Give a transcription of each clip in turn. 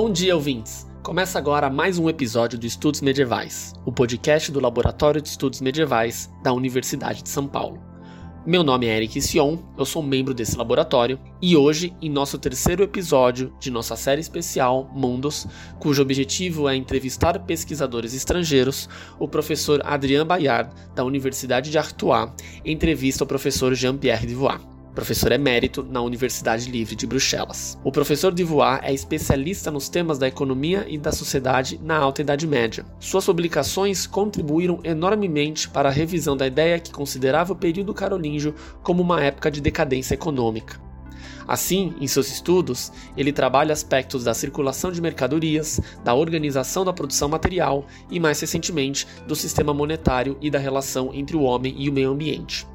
Bom dia, ouvintes! Começa agora mais um episódio do Estudos Medievais, o podcast do Laboratório de Estudos Medievais da Universidade de São Paulo. Meu nome é Eric Sion, eu sou membro desse laboratório e hoje, em nosso terceiro episódio de nossa série especial Mundos, cujo objetivo é entrevistar pesquisadores estrangeiros, o professor Adrien Bayard, da Universidade de Artois, entrevista o professor Jean-Pierre Divois professor emérito na Universidade Livre de Bruxelas. O professor Divois é especialista nos temas da economia e da sociedade na Alta Idade Média. Suas publicações contribuíram enormemente para a revisão da ideia que considerava o período carolíngio como uma época de decadência econômica. Assim, em seus estudos, ele trabalha aspectos da circulação de mercadorias, da organização da produção material e, mais recentemente, do sistema monetário e da relação entre o homem e o meio ambiente.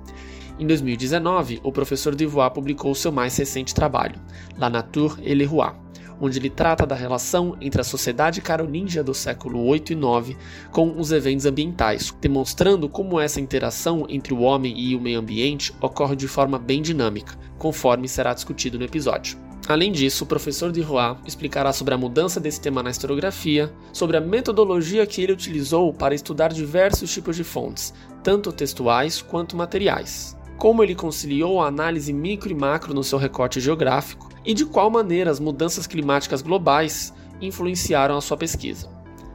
Em 2019, o professor Divois publicou seu mais recente trabalho, La Nature et le Roi, onde ele trata da relação entre a sociedade carolíngia do século 8 e 9 com os eventos ambientais, demonstrando como essa interação entre o homem e o meio ambiente ocorre de forma bem dinâmica, conforme será discutido no episódio. Além disso, o professor de Roy explicará sobre a mudança desse tema na historiografia, sobre a metodologia que ele utilizou para estudar diversos tipos de fontes, tanto textuais quanto materiais como ele conciliou a análise micro e macro no seu recorte geográfico e de qual maneira as mudanças climáticas globais influenciaram a sua pesquisa.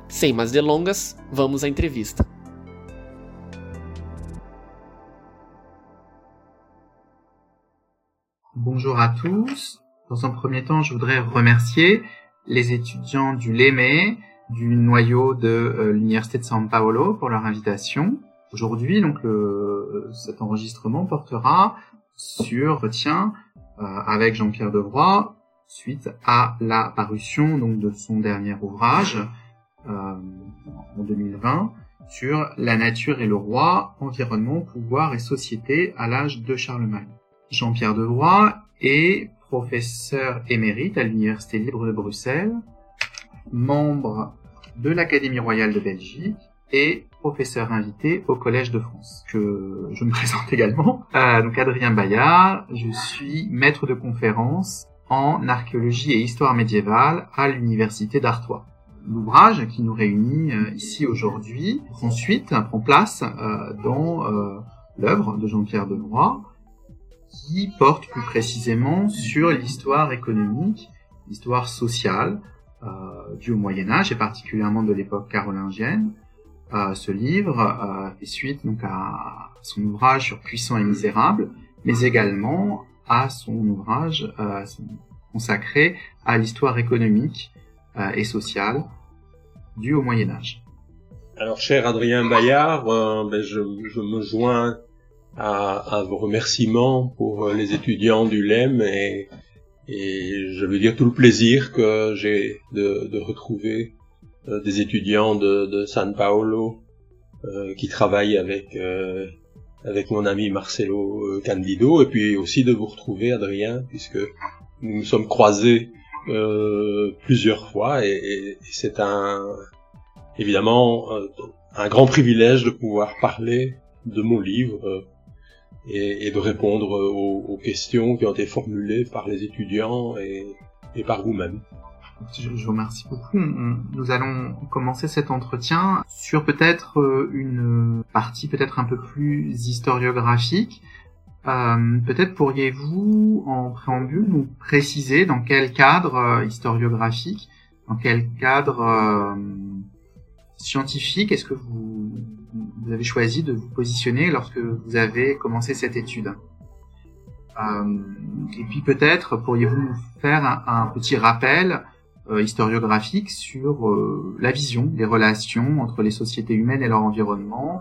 Sem mais delongas, vamos à entrevista. Bonjour à tous. Dans un premier temps, je voudrais remercier les étudiants du LEME, du noyau de euh, l'Université de São Paulo pour leur invitation. Aujourd'hui, donc cet enregistrement portera sur entretien euh, avec Jean-Pierre Devroy suite à la parution donc de son dernier ouvrage euh, en 2020 sur la nature et le roi, environnement, pouvoir et société à l'âge de Charlemagne. Jean-Pierre Devroy est professeur émérite à l'Université libre de Bruxelles, membre de l'Académie royale de Belgique et professeur invité au Collège de France, que je me présente également. Euh, donc Adrien Bayard, je suis maître de conférence en archéologie et histoire médiévale à l'Université d'Artois. L'ouvrage qui nous réunit euh, ici aujourd'hui prend suite, prend place euh, dans euh, l'œuvre de Jean-Pierre Denoy, qui porte plus précisément sur l'histoire économique, l'histoire sociale euh, du Moyen Âge et particulièrement de l'époque carolingienne, ce livre euh, fait suite donc à son ouvrage sur Puissant et Misérable, mais également à son ouvrage euh, consacré à l'histoire économique euh, et sociale du au Moyen Âge. Alors, cher Adrien Bayard, ben, je, me joins à, vos remerciements pour les étudiants du LEM et, je veux dire tout le plaisir que j'ai de, retrouver euh, des étudiants de, de San Paolo euh, qui travaillent avec euh, avec mon ami Marcelo Candido et puis aussi de vous retrouver Adrien puisque nous nous sommes croisés plusieurs fois et, et c'est un évidemment un grand privilège de pouvoir parler de mon livre et, et de répondre aux, aux, questions qui ont été formulées par les étudiants et par vous-même. Je, vous remercie beaucoup. nous allons commencer cet entretien sur peut-être euh, une partie peut-être un peu plus historiographique. Euh, peut-être pourriez-vous, en préambule, nous préciser dans quel cadre euh, historiographique, dans quel cadre euh, scientifique est-ce que vous, avez choisi de vous positionner lorsque vous avez commencé cette étude? Et puis peut-être pourriez-vous nous faire un petit rappel euh, historiographique sur euh, la vision des relations entre les sociétés humaines et leur environnement,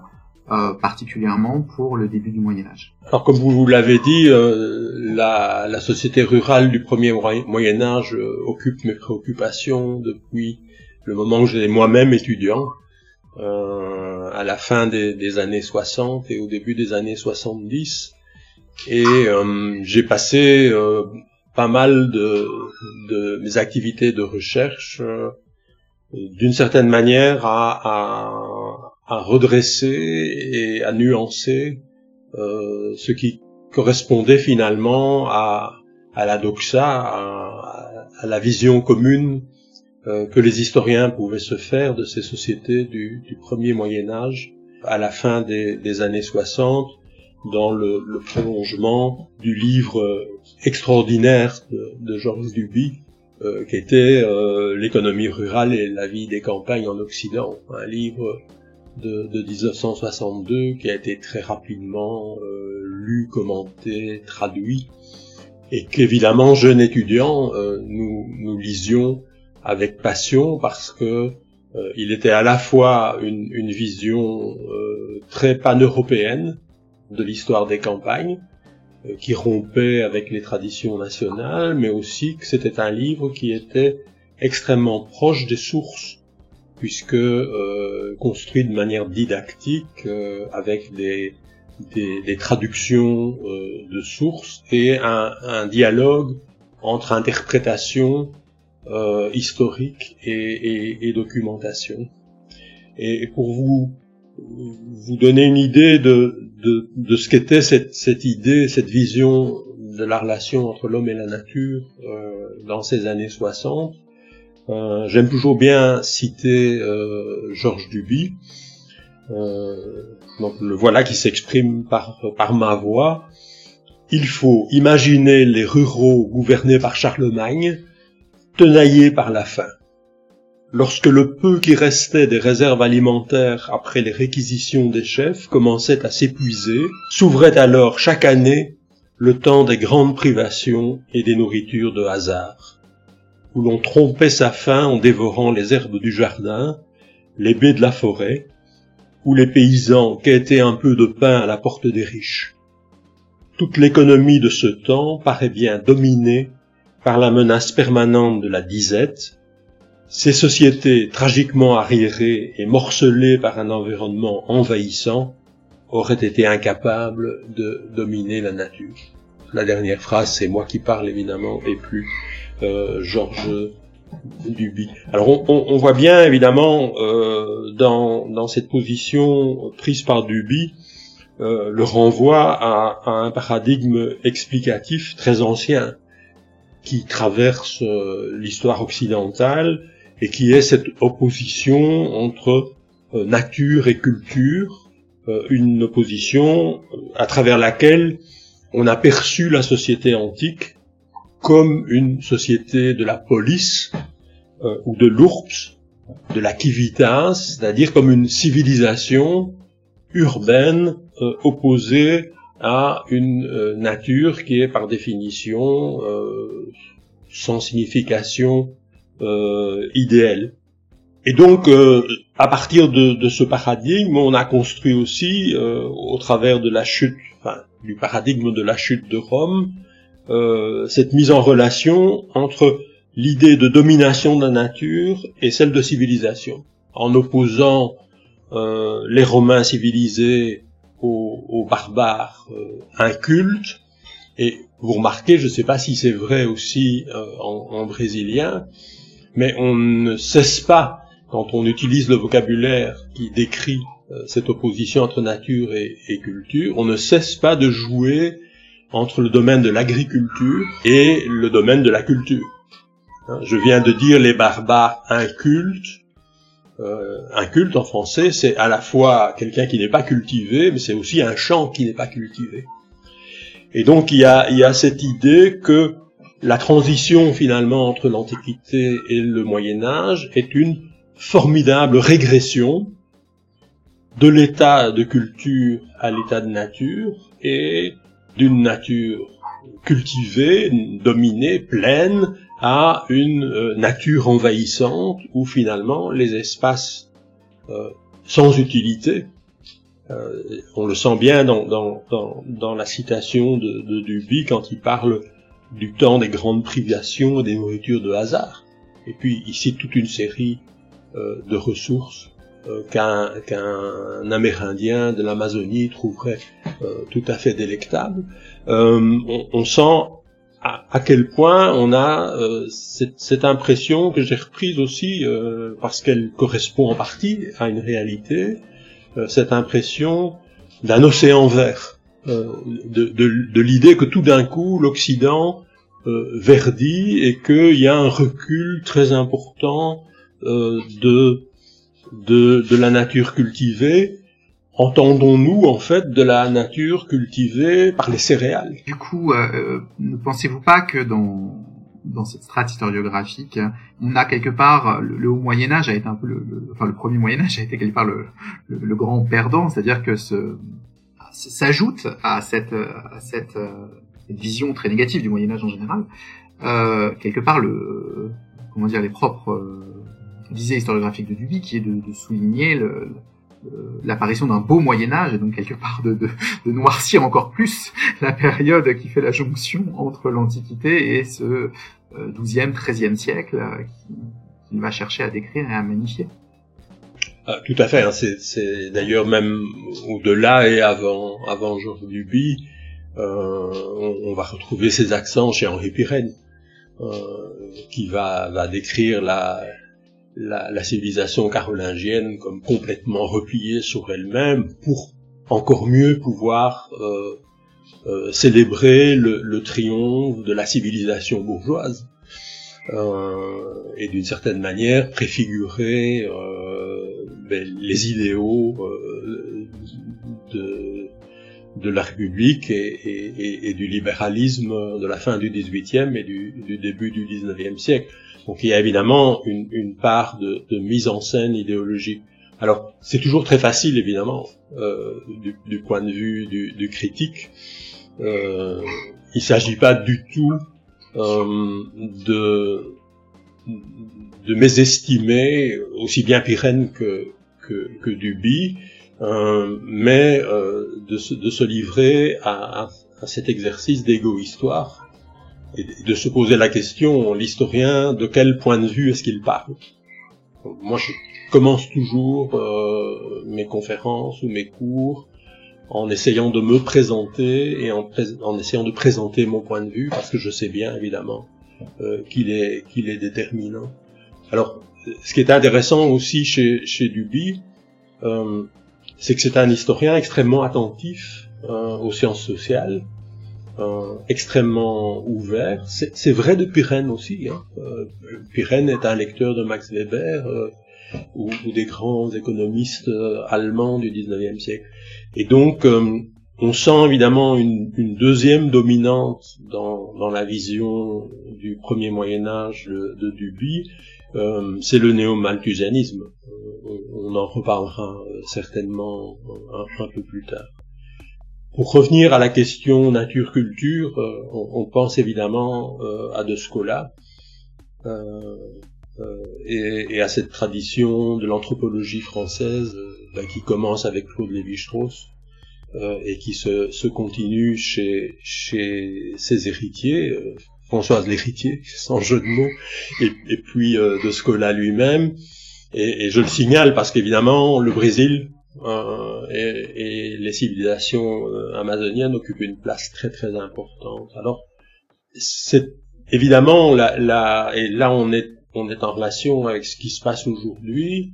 euh, particulièrement pour le début du Moyen Âge. Alors comme vous l'avez dit, la, la, société rurale du premier Moyen Âge occupe mes préoccupations depuis le moment où j'étais moi-même étudiant, à la fin des, années 60 et au début des années 70. Et j'ai passé pas mal de, de mes activités de recherche euh, d'une certaine manière à, à, à, redresser et à nuancer euh, ce qui correspondait finalement à, à la doxa, à, à la vision commune que les historiens pouvaient se faire de ces sociétés du, premier Moyen Âge à la fin des, années 60, dans le, prolongement du livre extraordinaire de, Georges Duby, qui était l'économie rurale et la vie des campagnes en Occident, un livre de, 1962 qui a été très rapidement euh, lu, commenté, traduit et qu'évidemment jeunes étudiants euh, nous, nous lisions avec passion parce que euh, il était à la fois une, une vision très pan-européenne de l'histoire des campagnes qui rompait avec les traditions nationales, mais aussi que c'était un livre qui était extrêmement proche des sources puisque euh, construit de manière didactique euh, avec des, des, traductions euh, de sources et un, un, dialogue entre interprétation euh, historique et, et, et, documentation. Et pour vous vous donner une idée de, de, de ce qu'était cette, cette idée, cette vision de la relation entre l'homme et la nature euh, dans ces années 60, euh, j'aime toujours bien citer euh, Georges Duby. Euh, donc le voilà qui s'exprime par, par ma voix. Il faut imaginer les ruraux gouvernés par Charlemagne, tenaillés par la faim. Lorsque le peu qui restait des réserves alimentaires après les réquisitions des chefs commençait à s'épuiser, s'ouvrait alors chaque année le temps des grandes privations et des nourritures de hasard où l'on trompait sa faim en dévorant les herbes du jardin, les baies de la forêt, où les paysans quêtaient un peu de pain à la porte des riches. Toute l'économie de ce temps paraît bien dominée par la menace permanente de la disette, ces sociétés tragiquement arriérées et morcelées par un environnement envahissant auraient été incapables de dominer la nature. La dernière phrase, c'est moi qui parle évidemment et plus euh, Georges Duby. Alors on, on, voit bien évidemment euh, dans, dans cette position prise par Duby euh, le renvoi à, à, un paradigme explicatif très ancien qui traverse euh, l'histoire occidentale et qui est cette opposition entre euh, nature et culture, euh, une opposition à travers laquelle on a perçu la société antique comme une société de la police euh, ou de l'ours, de la civitas, c'est-à-dire comme une civilisation urbaine euh, opposée à une euh, nature qui est par définition sans signification idéale. Et donc, à partir de, de, ce paradigme, on a construit aussi, au travers de la chute, enfin, du paradigme de la chute de Rome, euh, cette mise en relation entre l'idée de domination de la nature et celle de civilisation, en opposant euh, les Romains civilisés aux, barbares euh, incultes. Et vous remarquez, je ne sais pas si c'est vrai aussi en, brésilien, mais on ne cesse pas, quand on utilise le vocabulaire qui décrit cette opposition entre nature et, culture, on ne cesse pas de jouer entre le domaine de l'agriculture et le domaine de la culture. Hein, je viens de dire les barbares incultes. Euh, inculte en français, c'est à la fois quelqu'un qui n'est pas cultivé, mais c'est aussi un champ qui n'est pas cultivé. Et donc il y a cette idée que la transition finalement entre l'Antiquité et le Moyen Âge est une formidable régression de l'état de culture à l'état de nature et d'une nature cultivée, dominée, pleine, à une euh, nature envahissante où finalement les espaces euh, sans utilité, euh, on le sent bien dans, la citation de, Duby quand il parle du temps des grandes privations et des nourritures de hasard. Et puis il cite toute une série de ressources euh, qu'un Amérindien de l'Amazonie trouverait euh, tout à fait délectable. Euh, on, sent à, quel point on a cette, impression que j'ai reprise aussi parce qu'elle correspond en partie à une réalité, cette impression d'un océan vert, de, de l'idée que tout d'un coup l'Occident verdit et qu'il y a un recul très important de, de, de la nature cultivée entendons-nous en fait de la nature cultivée par les céréales. Du coup, euh, ne pensez-vous pas que dans dans cette strate historiographique, on a quelque part le, haut Moyen Âge a été un peu le, enfin le premier Moyen Âge a été quelque part le, le, grand perdant, c'est-à-dire que ce s'ajoute à cette à cette, euh, vision très négative du Moyen Âge en général, euh, quelque part le comment dire les propres euh, visées historiographiques de Duby qui est de, de souligner le, l'apparition d'un beau Moyen Âge et donc quelque part de, de, de, noircir encore plus la période qui fait la jonction entre l'Antiquité et ce XIIe, euh, XIIIe siècle qu'il va chercher à décrire et à magnifier. Ah, tout à fait. Hein, c'est d'ailleurs même au-delà et avant avant Georges Duby, euh, on, va retrouver ces accents chez Henri Pirenne, euh, qui va, va décrire la, civilisation carolingienne comme complètement repliée sur elle-même pour encore mieux pouvoir euh, célébrer le, triomphe de la civilisation bourgeoise et d'une certaine manière préfigurer euh, ben, les idéaux euh, de, la République et, du libéralisme de la fin du XVIIIe et du, début du XIXe siècle. Donc il y a évidemment une, part de, mise en scène idéologique. Alors c'est toujours très facile évidemment euh, du, point de vue du, critique. Euh, il s'agit pas du tout euh, de de mésestimer aussi bien Pirenne que que, que Duby, euh, mais euh, de, se, de, se, livrer à, à, cet exercice d'égo-histoire et de se poser la question, l'historien, de quel point de vue est-ce qu'il parle? Moi, je commence toujours mes conférences ou mes cours en essayant de me présenter et en, en, essayant de présenter mon point de vue, parce que je sais bien, évidemment, euh, qu'il est, qu'il est déterminant. Alors, ce qui est intéressant aussi chez, chez Duby, euh, c'est que c'est un historien extrêmement attentif euh, aux sciences sociales, euh, extrêmement ouvert. C'est vrai de Pirenne aussi. Hein. Euh, Pirenne est un lecteur de Max Weber euh, ou, ou, des grands économistes allemands du 19e siècle. Et donc, euh, on sent évidemment une, deuxième dominante dans, la vision du premier Moyen Âge de, Duby, c'est le néo-malthusianisme. On, on, en reparlera certainement un, peu plus tard. Pour revenir à la question nature-culture, euh, on, pense évidemment euh, à De Scola euh, euh et, et, à cette tradition de l'anthropologie française bah, qui commence avec Claude Lévi-Strauss et qui se, se, continue chez, chez ses héritiers, Françoise l'héritier, sans jeu de mots, et, et puis De Scola lui-même. Et, et, je le signale parce qu'évidemment, le Brésil euh, et, et, les civilisations euh, amazoniennes occupent une place très très importante. Alors, c'est évidemment là, là, et là on est on est en relation avec ce qui se passe aujourd'hui.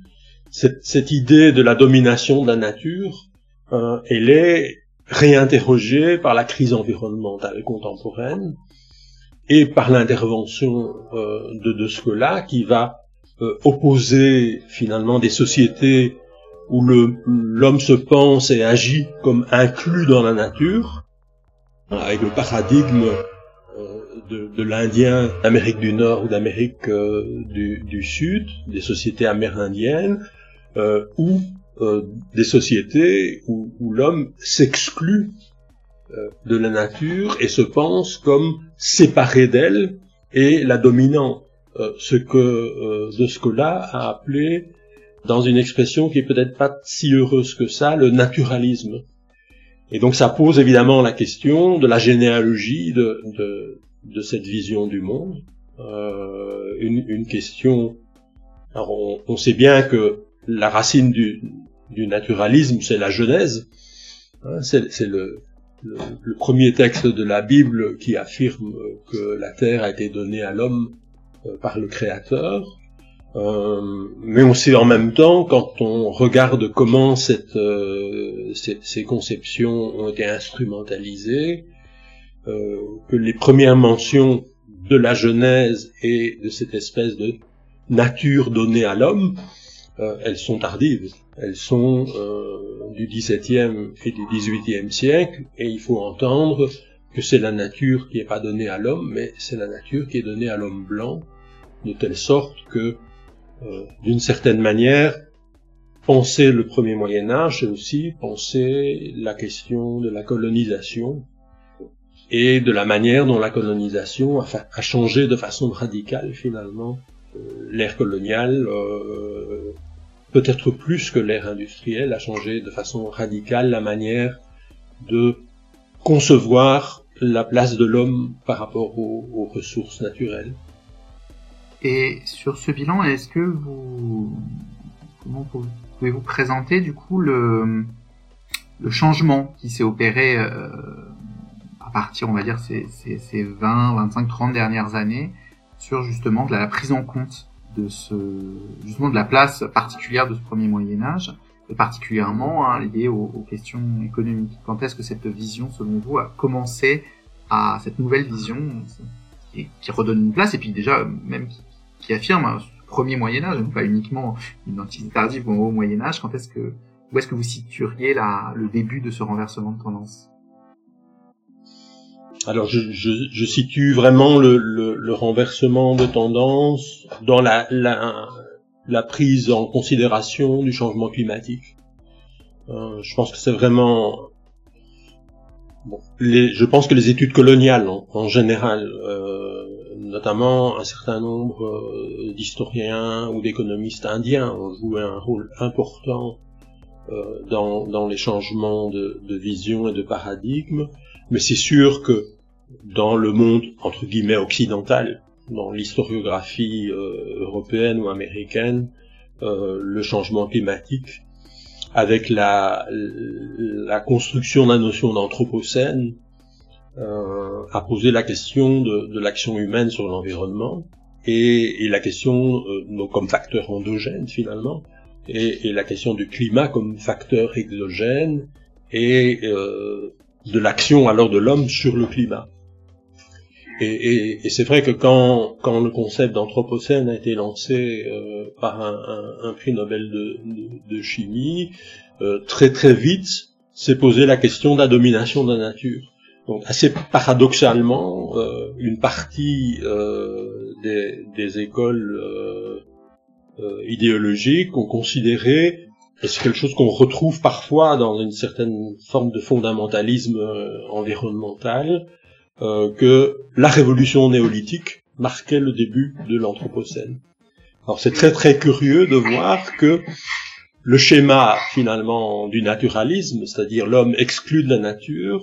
Cette, idée de la domination de la nature, euh, elle est réinterrogée par la crise environnementale contemporaine et par l'intervention euh, de, de là qui va euh, opposer finalement des sociétés où l'homme se pense et agit comme inclus dans la nature, avec le paradigme de, de l'Indien d'Amérique du Nord ou d'Amérique euh, du, Sud, des sociétés amérindiennes, euh, ou euh, des sociétés où, où l'homme s'exclut de la nature et se pense comme séparé d'elle et la dominant, ce que de ce a appelé dans une expression qui est peut-être pas si heureuse que ça, le naturalisme. Et donc ça pose évidemment la question de la généalogie de, de, de cette vision du monde. Euh, une, une, question. Alors on, on, sait bien que la racine du, du naturalisme, c'est la Genèse. Hein, c'est le, le, le, premier texte de la Bible qui affirme que la terre a été donnée à l'homme euh, par le Créateur. Euh, mais on sait en même temps, quand on regarde comment cette, euh, ces, ces, conceptions ont été instrumentalisées, que les premières mentions de la Genèse et de cette espèce de nature donnée à l'homme, euh, elles sont tardives. Elles sont euh, du XVIIe et du XVIIIe siècle, et il faut entendre que c'est la nature qui n'est pas donnée à l'homme, mais c'est la nature qui est donnée à l'homme blanc, de telle sorte que, euh, d'une certaine manière, penser le premier Moyen Âge, c'est aussi penser la question de la colonisation et de la manière dont la colonisation a, changé de façon radicale finalement euh, l'ère coloniale, euh, peut-être plus que l'ère industrielle, a changé de façon radicale la manière de concevoir la place de l'homme par rapport aux, ressources naturelles. Et sur ce bilan, est-ce que vous, comment pouvez-vous présenter du coup le, le changement qui s'est opéré euh, partir, on va dire, ces, ces, ces 20, 25, 30 dernières années sur justement de la prise en compte de ce, justement de la place particulière de ce premier Moyen Âge et particulièrement hein, lié aux, aux, questions économiques. Quand est-ce que cette vision, selon vous, a commencé à cette nouvelle vision et qui redonne une place et puis déjà même qui, qui affirme un premier Moyen Âge, pas uniquement une identité tardive au Moyen Âge. Quand est-ce que où est-ce que vous situeriez la, le début de ce renversement de tendance? Alors je, je, je, situe vraiment le, le, le, renversement de tendance dans la, la, la prise en considération du changement climatique. Euh, je pense que c'est vraiment... Bon, les, je pense que les études coloniales en, général, euh, notamment un certain nombre euh, d'historiens ou d'économistes indiens ont joué un rôle important euh, dans, dans, les changements de, de, vision et de paradigme, mais c'est sûr que dans le monde entre guillemets occidental, dans l'historiographie euh, européenne ou américaine, euh, le changement climatique, avec la, la construction de la notion d'anthropocène, euh, a posé la question de, de l'action humaine sur l'environnement et, et, la question euh, comme facteur endogène finalement et, et, la question du climat comme facteur exogène et euh, de l'action alors de l'homme sur le climat. Et, et, et c'est vrai que quand, quand le concept d'anthropocène a été lancé euh, par un, un, un, prix Nobel de, de, chimie, euh, très très vite s'est posé la question de la domination de la nature. Donc assez paradoxalement, euh, une partie euh, des, des, écoles euh, euh, idéologiques ont considéré, et c'est quelque chose qu'on retrouve parfois dans une certaine forme de fondamentalisme environnemental, euh, que la révolution néolithique marquait le début de l'Anthropocène. Alors c'est très très curieux de voir que le schéma finalement du naturalisme, c'est-à-dire l'homme exclu de la nature,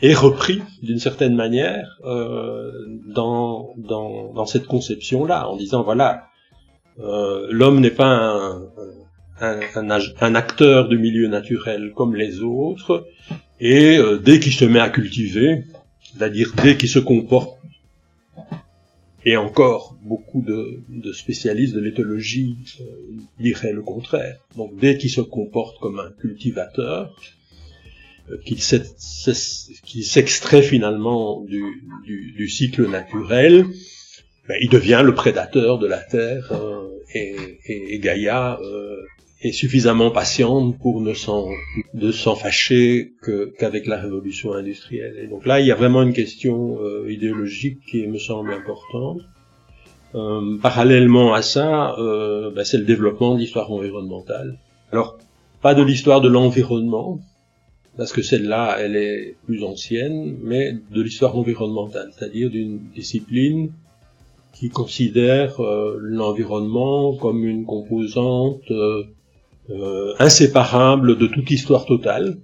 est repris d'une certaine manière euh, dans, dans, dans, cette conception-là, en disant voilà, euh, l'homme n'est pas un, un, un, acteur de milieu naturel comme les autres, et euh, dès qu'il se met à cultiver, c'est-à-dire dès qu'il se comporte, et encore beaucoup de, spécialistes de l'éthologie euh, diraient le contraire, donc dès qu'il se comporte comme un cultivateur, euh, qu'il s'extrait finalement du, cycle naturel, ben, il devient le prédateur de la Terre euh, et, et, et, Gaïa euh, est suffisamment patiente pour ne s'en de s'en fâcher qu'avec la révolution industrielle. Et donc là, il y a vraiment une question euh, idéologique qui me semble importante. Euh, parallèlement à ça, euh, ben, c'est le développement de l'histoire environnementale. Alors, pas de l'histoire de l'environnement, parce que celle-là, elle est plus ancienne, mais de l'histoire environnementale, c'est-à-dire d'une discipline qui considère euh, l'environnement comme une composante euh, euh, inséparable de toute histoire totale.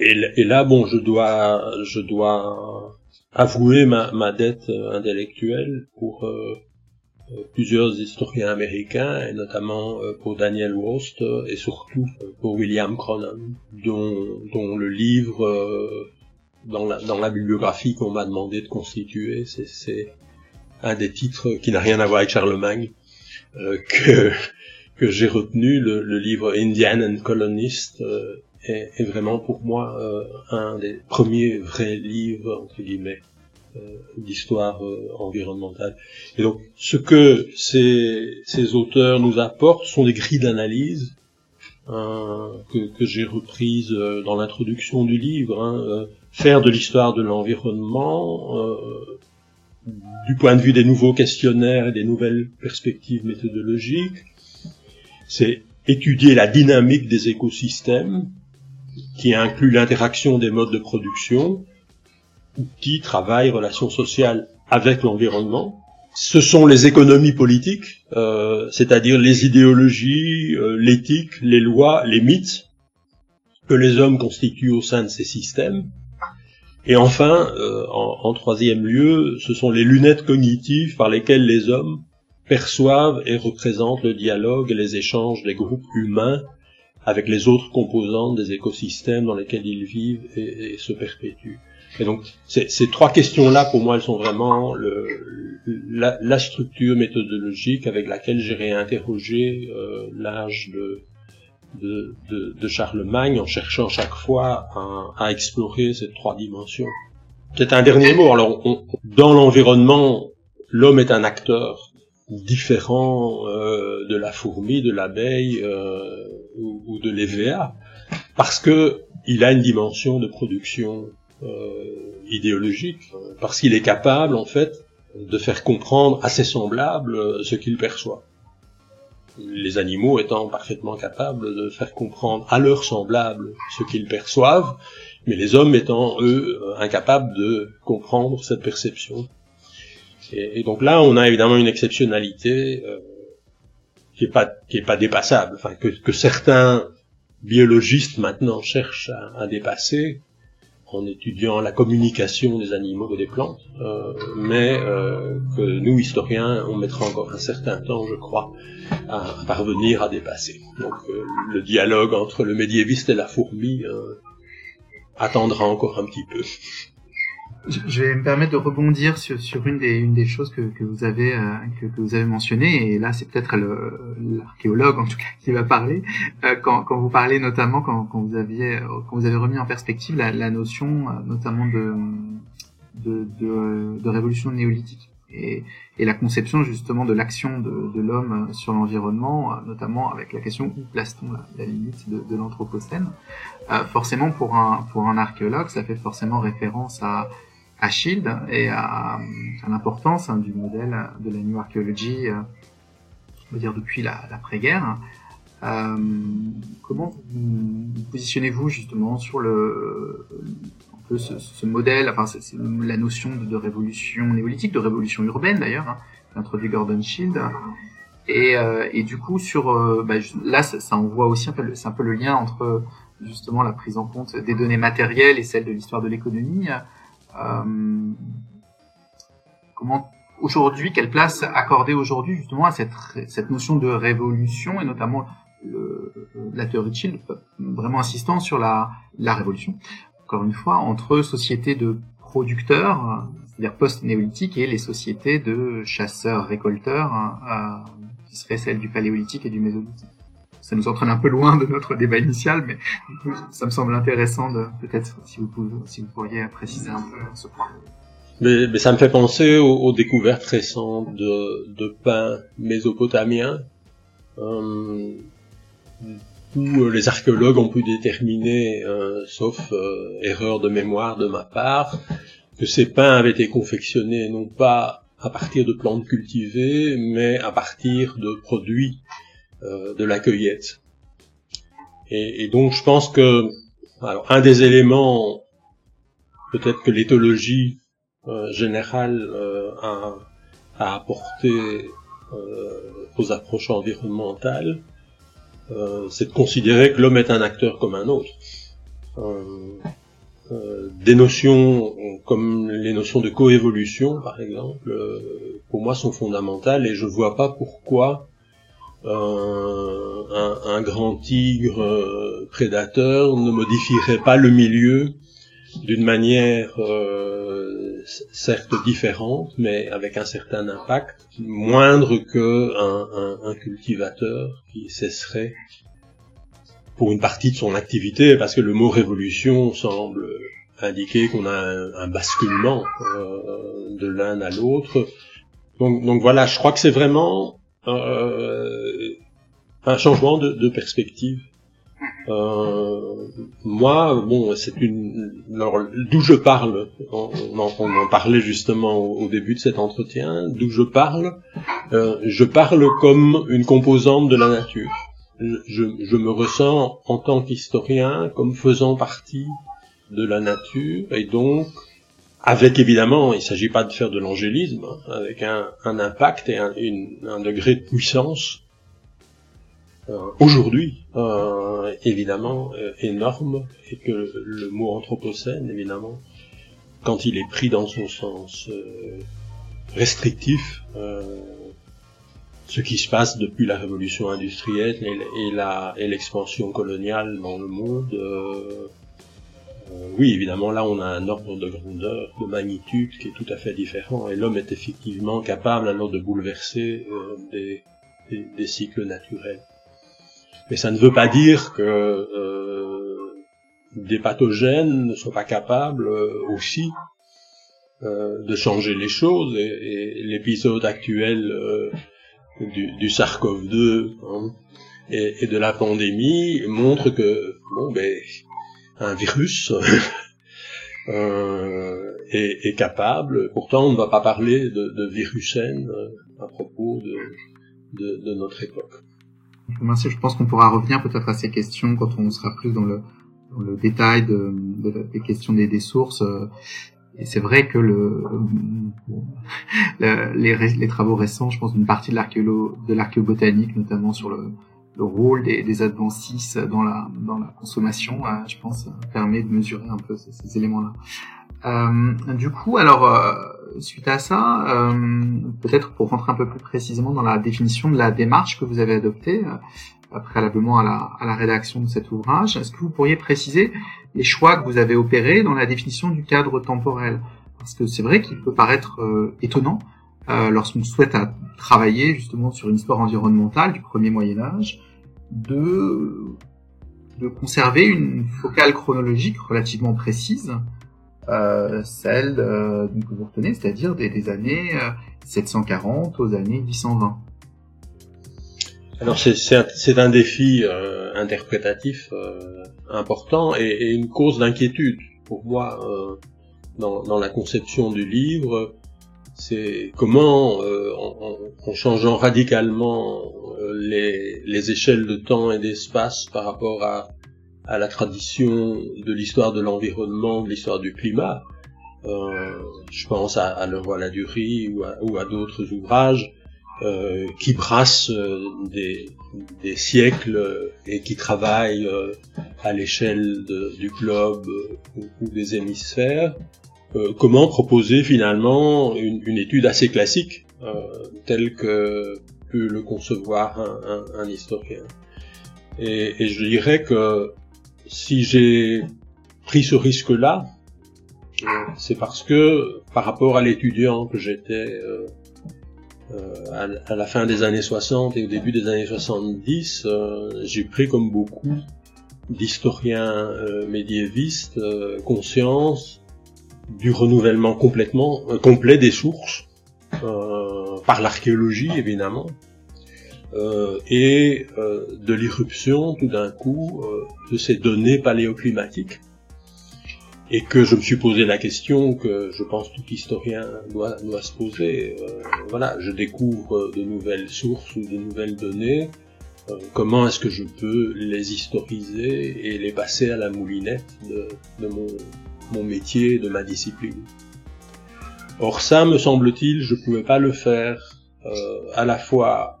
Et, là, bon, je dois, je dois avouer ma, ma dette euh, intellectuelle pour euh, euh, plusieurs historiens américains, et notamment pour Daniel Wost et surtout pour William Cronon, dont, dont le livre dans la, dans la bibliographie qu'on m'a demandé de constituer, c'est un des titres qui n'a rien à voir avec Charlemagne, euh, que que j'ai retenu, le, le, livre Indian and Colonist, euh, est, est, vraiment pour moi euh, un des premiers vrais livres, entre guillemets, d'histoire environnementale. Et donc, ce que ces, ces auteurs nous apportent sont des grilles d'analyse que, que j'ai reprises dans l'introduction du livre. Hein, faire de l'histoire de l'environnement du point de vue des nouveaux questionnaires et des nouvelles perspectives méthodologiques, c'est étudier la dynamique des écosystèmes, qui inclut l'interaction des modes de production, outils, travail, relations sociales avec l'environnement. Ce sont les économies politiques, euh, c'est-à-dire les idéologies, euh, l'éthique, les lois, les mythes que les hommes constituent au sein de ces systèmes. Et enfin, euh, en, troisième lieu, ce sont les lunettes cognitives par lesquelles les hommes perçoivent et représentent le dialogue et les échanges des groupes humains avec les autres composantes des écosystèmes dans lesquels ils vivent et, se perpétuent. Et donc, ces trois questions-là, pour moi, elles sont vraiment la, structure méthodologique avec laquelle j'ai réinterrogé euh, l'âge de, Charlemagne en cherchant chaque fois à, à explorer ces trois dimensions. Peut-être un dernier mot. Alors, dans l'environnement, l'homme est un acteur différent euh, de la fourmi, de l'abeille euh, ou, de l'EVA, parce que il a une dimension de production euh, idéologique, parce qu'il est capable, en fait, de faire comprendre à ses semblables ce qu'il perçoit les animaux étant parfaitement capables de faire comprendre à leurs semblables ce qu'ils perçoivent, mais les hommes étant, eux, incapables de comprendre cette perception. Et, donc là, on a évidemment une exceptionnalité euh, qui est pas qui est pas dépassable, enfin que, que certains biologistes maintenant cherchent à, à dépasser, en étudiant la communication des animaux et des plantes, euh, mais euh, que nous, historiens, on mettra encore un certain temps, je crois, à, parvenir à dépasser. Donc euh, le dialogue entre le médiéviste et la fourmi attendra encore un petit peu. Je vais me permettre de rebondir sur, sur une, des, une des choses que, que vous avez euh, que, que, vous avez mentionné et là c'est peut-être l'archéologue en tout cas qui va parler euh, quand, quand vous parlez notamment quand, quand vous aviez quand vous avez remis en perspective la, la notion euh, notamment de de, de, de révolution néolithique et, et, la conception justement de l'action de, de l'homme sur l'environnement, notamment avec la question où place-t-on la, la, limite de, de l'anthropocène. Euh, forcément, pour un pour un archéologue, ça fait forcément référence à à Shield et à, à l'importance hein, du modèle de la New Archaeology, euh, on va dire depuis l'après-guerre. Euh, comment vous, positionnez-vous justement sur le, un peu ce, ce modèle, enfin c'est la notion de, de, révolution néolithique, de révolution urbaine d'ailleurs, hein, introduit Gordon Shield. Et, euh, et, du coup, sur euh, bah, là, ça, ça, on voit aussi un peu, c'est un peu le lien entre justement la prise en compte des données matérielles et celle de l'histoire de l'économie. Euh, comment aujourd'hui, quelle place accorder aujourd'hui justement à cette, cette notion de révolution et notamment le, la théorie de Shield vraiment insistant sur la, la révolution, encore une fois, entre sociétés de producteurs, c'est-à-dire post-néolithique, et les sociétés de chasseurs-récolteurs, euh, qui seraient celles du paléolithique et du mésolithique ça nous entraîne un peu loin de notre débat initial, mais ça me semble intéressant de peut-être si vous, pouvez, pourriez préciser un peu ce point. Mais, ça me fait penser aux, découvertes récentes de, de pain mésopotamien, euh, où les archéologues ont pu déterminer, euh, sauf euh, erreur de mémoire de ma part, que ces pains avaient été confectionnés non pas à partir de plantes cultivées, mais à partir de produits euh, de la cueillette. Et, et, donc je pense que alors, un des éléments, peut-être que l'éthologie euh, générale euh, a, a, apporté euh, aux approches environnementales, c'est de considérer que l'homme est un acteur comme un autre. des notions comme les notions de coévolution, par exemple, pour moi sont fondamentales et je vois pas pourquoi un, un, grand tigre euh, prédateur ne modifierait pas le milieu d'une manière euh, certes différente, mais avec un certain impact, moindre que un, un, cultivateur qui cesserait pour une partie de son activité, parce que le mot révolution semble indiquer qu'on a un, basculement de l'un à l'autre. Donc, donc voilà, je crois que c'est vraiment un changement de, de perspective. Euh, moi, bon, c'est une. D'où je parle, on, en, on, en, parlait justement au, début de cet entretien. D'où je parle, euh, je parle comme une composante de la nature. Je, je, me ressens en tant qu'historien comme faisant partie de la nature et donc avec évidemment, il ne s'agit pas de faire de l'angélisme, hein, avec un, un, impact et un, une, un degré de puissance euh, aujourd'hui euh, évidemment euh, énorme et que le mot anthropocène évidemment quand il est pris dans son sens restrictif ce qui se passe depuis la révolution industrielle et, et l'expansion coloniale dans le monde oui, évidemment, là, on a un ordre de grandeur, de magnitude qui est tout à fait différent, et l'homme est effectivement capable alors de bouleverser des, des, cycles naturels. Mais ça ne veut pas dire que euh, des pathogènes ne soient pas capables euh, aussi euh, de changer les choses. Et, l'épisode actuel du, du SARS-CoV-2 hein, et, de la pandémie montre que bon, ben, un virus est, est, capable. Pourtant, on ne va pas parler de, de virusène à propos de, de, de notre époque. Je pense qu'on pourra revenir peut-être à ces questions quand on sera plus dans le, dans le détail de, de, des questions des, des sources. Et c'est vrai que le, les, les, travaux récents, je pense, d'une partie de l'archéobotanique, notamment sur le, le rôle des, des adventis dans la, dans la consommation, euh, je pense, permet de mesurer un peu ces, ces éléments-là. Euh, du coup, alors, euh, suite à ça, euh, peut-être pour rentrer un peu plus précisément dans la définition de la démarche que vous avez adoptée euh, préalablement à la, à la rédaction de cet ouvrage, est-ce que vous pourriez préciser les choix que vous avez opérés dans la définition du cadre temporel? Parce que c'est vrai qu'il peut paraître euh, étonnant lorsqu'on souhaite à travailler justement sur une histoire environnementale du premier Moyen Âge, de, de conserver une focale chronologique relativement précise euh, celle euh, que vous retenez, c'est-à-dire des, années 740 euh, aux années 820. Alors c'est un, un, défi euh, interprétatif important et, et, une cause d'inquiétude pour moi dans, dans, la conception du livre. C'est comment, en, en, changeant radicalement les, les échelles de temps et d'espace par rapport à à la tradition de l'histoire de l'environnement, de l'histoire du climat. Euh, je pense à, à Le Voilà du riz ou à, à d'autres ouvrages euh, qui brassent euh, des, siècles et qui travaillent euh, à l'échelle du globe ou, des hémisphères. comment proposer finalement une, étude assez classique telle que peut le concevoir un, historien. Et, je dirais que si j'ai pris ce risque-là, c'est parce que par rapport à l'étudiant que j'étais euh, euh, à, la fin des années 60 et au début des années 70, euh, j'ai pris comme beaucoup d'historiens médiévistes conscience du renouvellement complètement complet des sources par l'archéologie évidemment euh, et euh, de l'irruption tout d'un coup euh, de ces données paléoclimatiques et que je me suis posé la question que je pense tout historien doit, se poser. voilà, je découvre de nouvelles sources ou de nouvelles données. comment est-ce que je peux les historiser et les passer à la moulinette de, mon métier, de ma discipline? Or ça, me semble-t-il, je pouvais pas le faire à la fois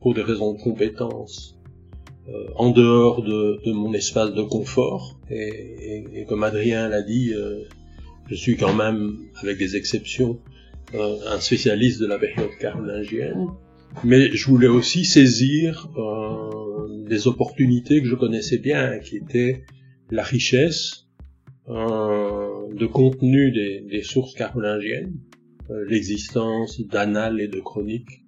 pour des raisons de compétence, euh, en dehors de, de, mon espace de confort. Et, et, comme Adrien l'a dit, euh, je suis quand même, avec des exceptions, euh, un spécialiste de la période carolingienne. Mais je voulais aussi saisir euh, des opportunités que je connaissais bien, qui étaient la richesse euh, de contenu des, des sources carolingiennes, l'existence d'annales et de chroniques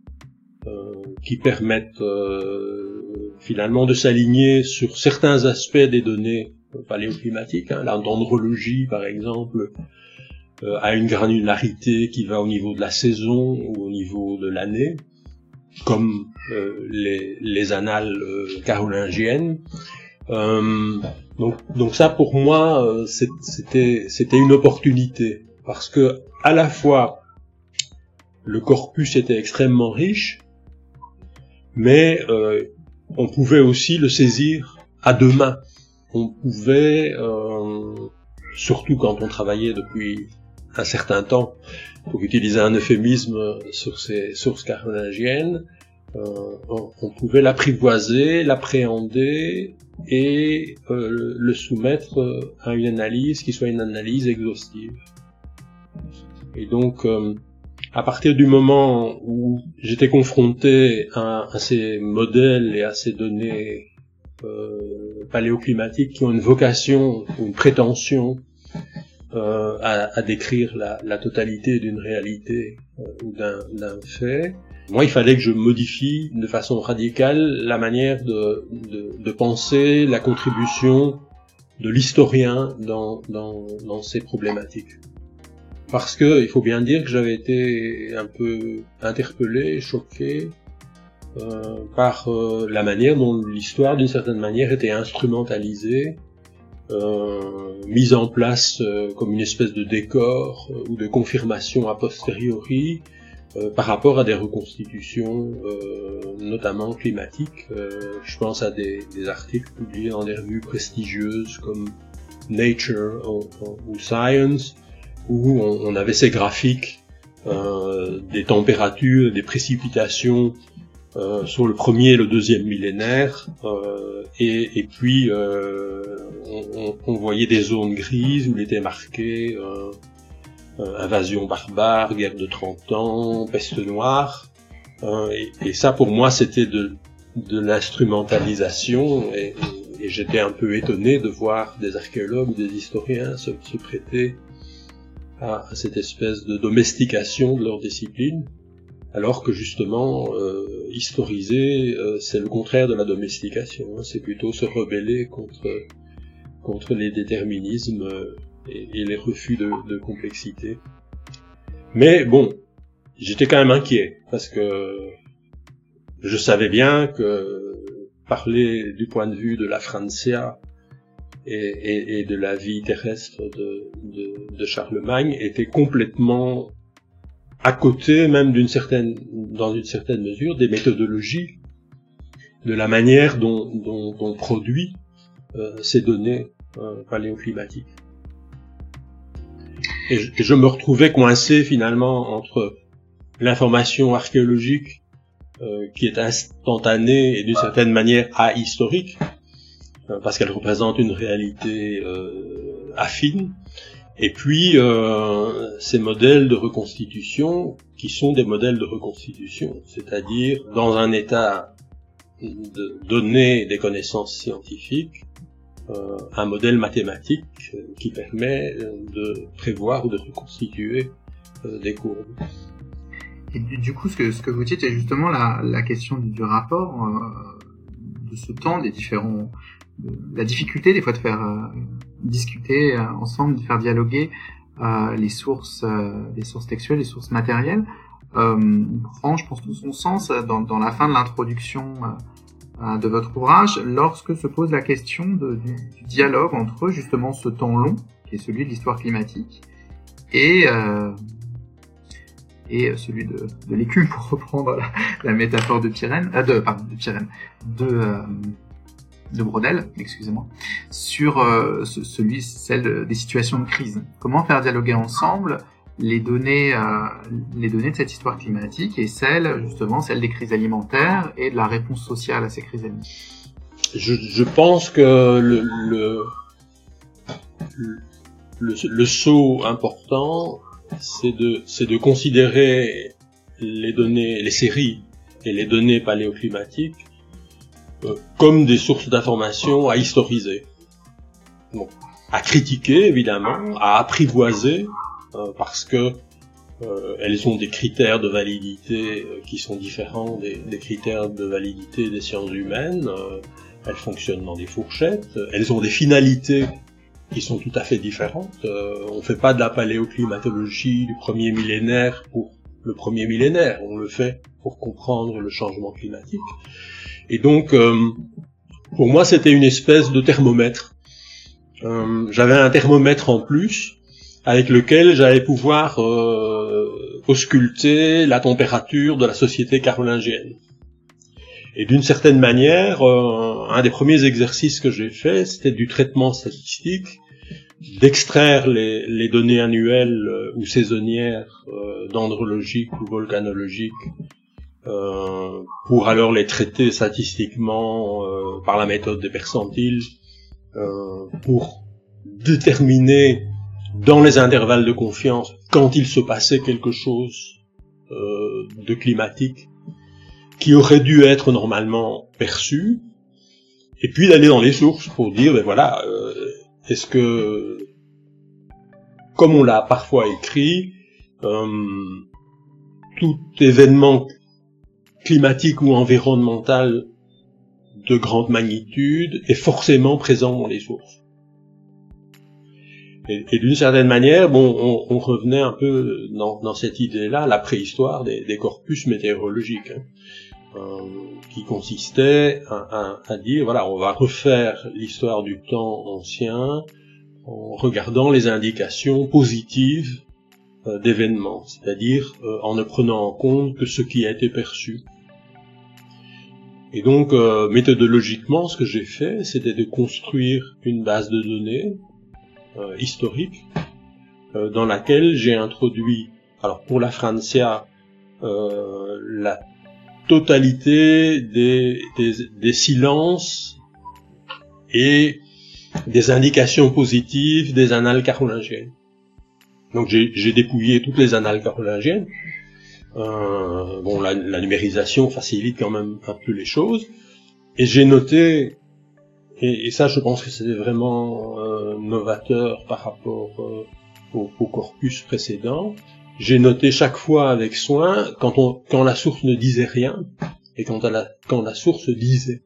euh, qui permettent euh, finalement de s'aligner sur certains aspects des données paléoclimatique. Hein. La dendrologie, par exemple, euh, a une granularité qui va au niveau de la saison ou au niveau de l'année, comme euh, les, les, annales euh, carolingiennes. Donc, donc ça, pour moi, c'était c'était une opportunité parce que à la fois le corpus était extrêmement riche, mais on pouvait aussi le saisir à deux mains. On pouvait, surtout quand on travaillait depuis un certain temps, pour utiliser un euphémisme sur ces sources carolingiennes, euh, on, pouvait l'apprivoiser, l'appréhender et euh, le soumettre à une analyse qui soit une analyse exhaustive. Et donc, euh, à partir du moment où j'étais confronté à, à, ces modèles et à ces données euh, paléoclimatiques qui ont une vocation une prétention euh, à, à, décrire la, la totalité d'une réalité euh, ou d'un fait. Moi, il fallait que je modifie de façon radicale la manière de, de, de penser la contribution de l'historien dans, dans, dans, ces problématiques. Parce que il faut bien dire que j'avais été un peu interpellé, choqué euh, par euh, la manière dont l'histoire, d'une certaine manière, était instrumentalisée euh, mise en place euh, comme une espèce de décor euh, ou de confirmation a posteriori par rapport à des reconstitutions, notamment climatiques. je pense à des, des, articles publiés dans des revues prestigieuses comme Nature ou, Science, où on, on, avait ces graphiques des températures, des précipitations euh, sur le premier et le deuxième millénaire, euh, et, et, puis euh, on, on, voyait des zones grises où il était marqué euh, euh, invasion barbare, guerre de 30 ans, peste noire, et, et, ça pour moi c'était de, de l'instrumentalisation, et, et j'étais un peu étonné de voir des archéologues, des historiens se, se prêter à, à cette espèce de domestication de leur discipline alors que justement, euh, historiser, euh, c'est le contraire de la domestication, hein. c'est plutôt se rebeller contre, contre les déterminismes euh, et, les refus de, complexité. Mais bon, j'étais quand même inquiet, parce que je savais bien que parler du point de vue de la Francia et, de la vie terrestre de, de Charlemagne était complètement à côté même d'une certaine, dans une certaine mesure, des méthodologies, de la manière dont, dont, on produit euh, ces données euh, paléoclimatiques. Et je, me retrouvais coincé finalement entre l'information archéologique euh, qui est instantanée et d'une certaine manière ahistorique, euh, parce qu'elle représente une réalité euh, affine, et puis, euh, ces modèles de reconstitution, qui sont des modèles de reconstitution, c'est-à-dire dans un état de donner des connaissances scientifiques, un modèle mathématique qui permet de prévoir ou de reconstituer euh, des courbes. Et du, coup, ce que, vous dites est justement la, question du, rapport euh, de ce temps, des différents, la difficulté des fois de faire euh, discuter euh, ensemble, de faire dialoguer euh, les sources, les sources textuelles, les sources matérielles, prend, je pense, tout son sens dans la fin de l'introduction de votre ouvrage, lorsque se pose la question du, dialogue entre justement ce temps long, qui est celui de l'histoire climatique, et et celui de, de l'écume pour reprendre la, métaphore de Pyrène, euh, de pardon de de de Brodel, excusez-moi, sur euh, celui, celle des situations de crise. Comment faire dialoguer ensemble les données, euh, les données de cette histoire climatique et celles, justement, celles des crises alimentaires et de la réponse sociale à ces crises alimentaires je, pense que le, le, saut important, c'est de, c'est de considérer les données, les séries et les données paléoclimatiques euh, comme des sources d'information à historiser. À critiquer évidemment, à apprivoiser, parce que euh, elles ont des critères de validité qui sont différents des, des, critères de validité des sciences humaines. elles fonctionnent dans des fourchettes, elles ont des finalités qui sont tout à fait différentes. Euh, on ne fait pas de la paléoclimatologie du premier millénaire pour le premier millénaire, on le fait pour comprendre le changement climatique. Et donc, euh, pour moi, c'était une espèce de thermomètre. Euh, j'avais un thermomètre en plus avec lequel j'allais pouvoir euh, ausculter la température de la société carolingienne. Et d'une certaine manière, euh, un des premiers exercices que j'ai fait, c'était du traitement statistique, d'extraire les, données annuelles euh, ou saisonnières euh, dendrologiques ou volcanologiques pour alors les traiter statistiquement par la méthode des percentiles pour déterminer dans les intervalles de confiance quand il se passait quelque chose de climatique qui aurait dû être normalement perçu, et puis d'aller dans les sources pour dire, ben voilà, euh, est-ce que, comme on l'a parfois écrit, euh, tout événement climatique ou environnemental de grande magnitude est forcément présent dans les sources. Et, d'une certaine manière, bon, on, revenait un peu dans, cette idée-là, la préhistoire des, corpus météorologiques. Hein. Euh, qui consistait à, dire voilà, on va refaire l'histoire du temps ancien en regardant les indications positives euh, d'événements, c'est-à-dire euh, en ne prenant en compte que ce qui a été perçu. Et donc, méthodologiquement, ce que j'ai fait, c'était de construire une base de données historique dans laquelle j'ai introduit, alors pour la Francia, la totalité des, des, silences et des indications positives des annales carolingiennes. Donc j'ai dépouillé toutes les annales carolingiennes. Euh, bon, la, numérisation facilite quand même un peu les choses. Et j'ai noté, et, ça je pense que c'était vraiment euh, novateur par rapport euh, au, au, corpus précédent, j'ai noté chaque fois avec soin quand, on, quand la source ne disait rien et quand la, quand la source disait.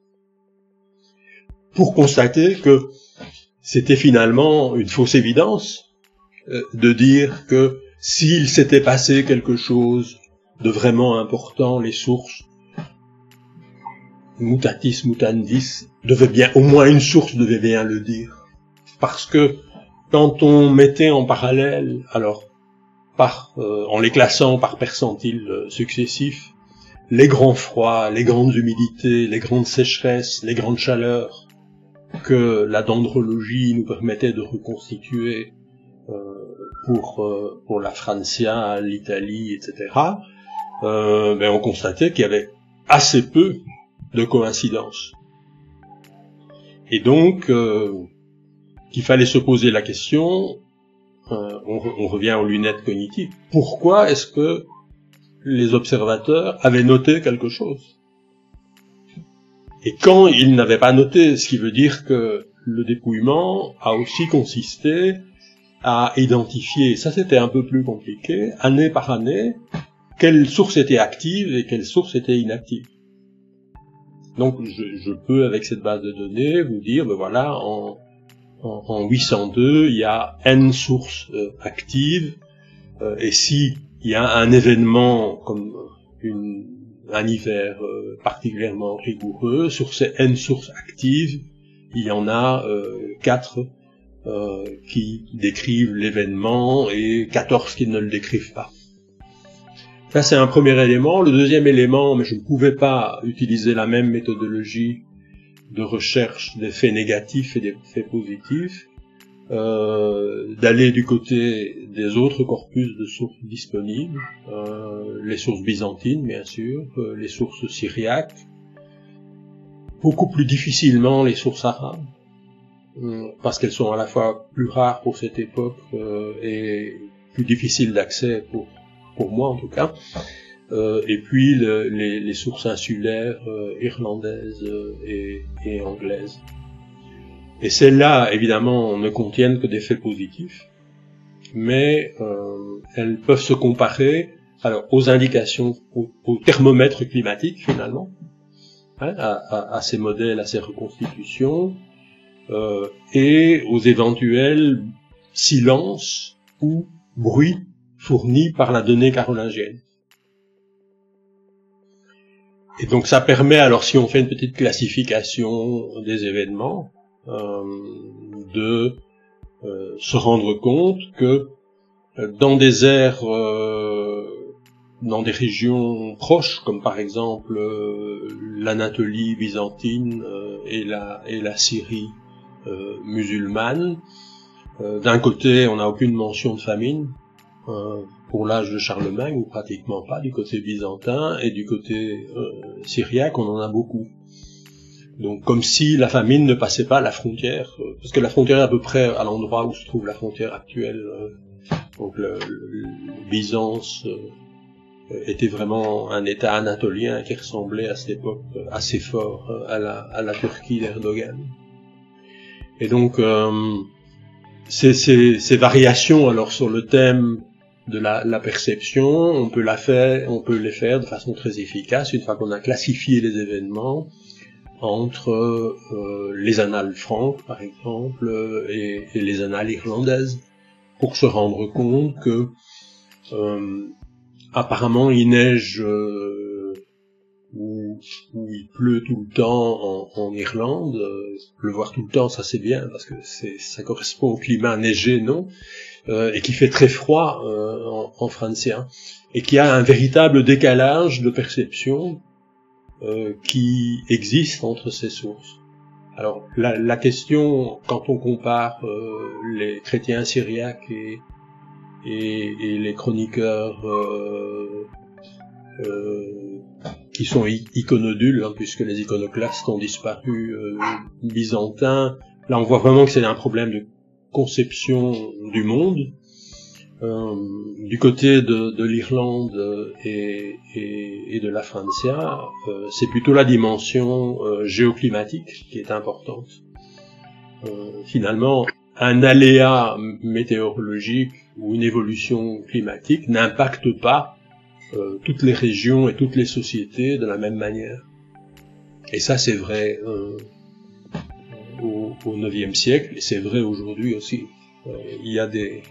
Pour constater que c'était finalement une fausse évidence euh, de dire que s'il s'était passé quelque chose de vraiment important, les sources mutatis mutandis devait bien, au moins une source devait bien le dire. Parce que quand on mettait en parallèle, alors par, euh, en les classant par percentiles euh, successifs, les grands froids, les grandes humidités, les grandes sécheresses, les grandes chaleurs que la dendrologie nous permettait de reconstituer euh, pour pour la Francia, l'Italie, etc. ben on constatait qu'il y avait assez peu de coïncidences. Et donc, qu'il fallait se poser la question, euh, on, revient aux lunettes cognitives. Pourquoi est-ce que les observateurs avaient noté quelque chose? Et quand ils n'avaient pas noté, ce qui veut dire que le dépouillement a aussi consisté à identifier, ça c'était un peu plus compliqué, année par année, quelle source était active et quelle source était inactive. Donc je, peux avec cette base de données vous dire, ben voilà, en, en, 802, il y a n sources euh, actives, euh, et si il y a un événement comme un hiver euh, particulièrement rigoureux, sur ces n sources actives, il y en a quatre qui décrivent l'événement et 14 qui ne le décrivent pas. Ça, c'est un premier élément. Le deuxième élément, mais je ne pouvais pas utiliser la même méthodologie de recherche des faits négatifs et des faits positifs, euh, d'aller du côté des autres corpus de sources disponibles, euh, les sources byzantines bien sûr, euh, les sources syriaques, beaucoup plus difficilement les sources arabes, parce qu'elles sont à la fois plus rares pour cette époque et plus difficiles d'accès pour, pour moi en tout cas. Euh, et puis les, sources insulaires euh, irlandaises euh, et, anglaises. Et celles-là, évidemment, ne contiennent que des faits positifs, mais elles peuvent se comparer alors aux indications, au, thermomètre climatique finalement, hein, à, à, ces modèles, à ces reconstitutions, euh, et aux éventuels silences ou bruits fournis par la donnée carolingienne. Et donc ça permet, alors si on fait une petite classification des événements, euh, de euh, se rendre compte que euh, dans des dans des régions proches, comme par exemple l'Anatolie byzantine et la Syrie musulmane, d'un côté on n'a aucune mention de famine, pour l'âge de Charlemagne, ou pratiquement pas, du côté byzantin, et du côté euh, syriaque, on en a beaucoup. Donc comme si la famine ne passait pas la frontière, euh, parce que la frontière est à peu près à l'endroit où se trouve la frontière actuelle. Euh, donc le, Byzance était vraiment un État anatolien qui ressemblait à cette époque assez fort à la, à la Turquie d'Erdogan. Et donc ces, ces, ces variations alors sur le thème de la, perception, on peut la faire, les faire de façon très efficace une fois qu'on a classifié les événements entre euh, les annales franques, par exemple, et, et, les annales irlandaises, pour se rendre compte que euh, apparemment il neige euh, ou, il pleut tout le temps en, en Irlande. pleuvoir tout le temps, ça c'est bien parce que ça correspond au climat neigé, non? euh, et qui fait très froid euh, en, en, francien, et qui a un véritable décalage de perception euh, qui existe entre ces sources. Alors la, la question, quand on compare les chrétiens syriaques et, et, et les chroniqueurs qui sont iconodules, hein, puisque les iconoclastes ont disparu byzantins, là on voit vraiment que c'est un problème de conception du monde. Euh, du côté de, de l'Irlande et, et, et, de la Francia, euh, c'est plutôt la dimension euh, géoclimatique qui est importante. Euh, finalement, un aléa météorologique ou une évolution climatique n'impacte pas euh, toutes les régions et toutes les sociétés de la même manière. Et ça, c'est vrai au, au 9e siècle, et c'est vrai aujourd'hui aussi. Euh, il y a des,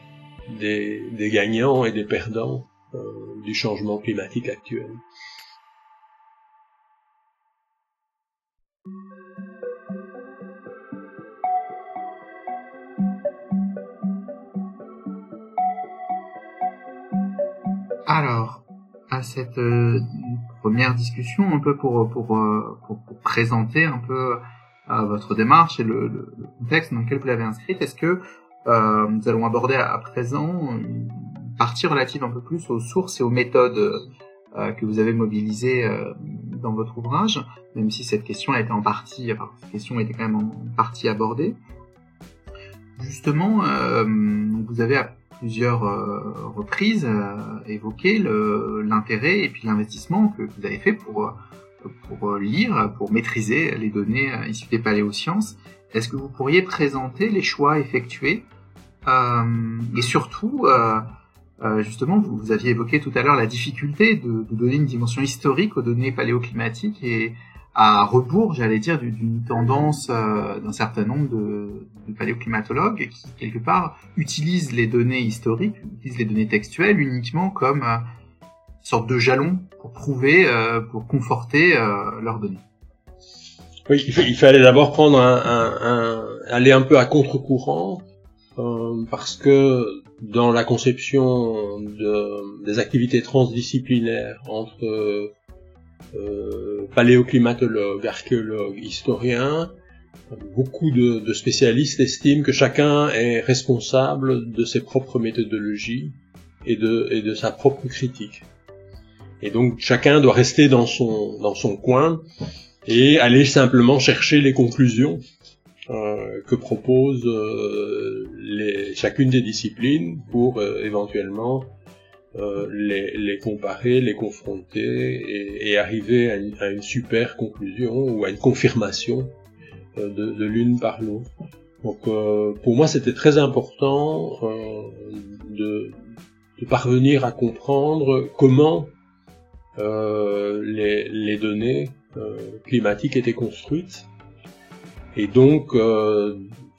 gagnants et des perdants euh, du changement climatique actuel. Alors, à cette euh, première discussion, un peu pour présenter un peu votre démarche et le, contexte dans lequel vous l'avez inscrite. Est-ce que euh, nous allons aborder à, présent une partie relative un peu plus aux sources et aux méthodes euh, que vous avez mobilisées euh, dans votre ouvrage, même si cette question a été en partie, cette question était quand même en partie abordée. Justement, vous avez à plusieurs reprises évoqué l'intérêt et puis l'investissement que vous avez fait pour pour lire, pour maîtriser les données euh, issues des paléosciences. Est-ce que vous pourriez présenter les choix effectués euh, et surtout, euh, euh, justement, vous, aviez évoqué tout à l'heure la difficulté de, de, donner une dimension historique aux données paléoclimatiques et à rebours, j'allais dire, d'une tendance euh, d'un certain nombre de, de, paléoclimatologues qui, quelque part, utilisent les données historiques, utilisent les données textuelles uniquement comme euh, sorte de jalon pour prouver, euh, pour conforter euh, leurs données. Oui, il, fallait d'abord prendre un, un, un, aller un peu à contre-courant euh, parce que dans la conception de, des activités transdisciplinaires entre euh, paléoclimatologues, archéologues, historiens, beaucoup de, de, spécialistes estiment que chacun est responsable de ses propres méthodologies et de, et de sa propre critique. Et donc chacun doit rester dans son, dans son coin et aller simplement chercher les conclusions euh, que propose euh, les, chacune des disciplines pour euh, éventuellement euh, les, les, comparer, les confronter et, et arriver à une, à une, super conclusion ou à une confirmation euh, de, de l'une par l'autre. Donc euh, pour moi c'était très important de, de parvenir à comprendre comment euh, les, les, données climatique était construite. Et donc,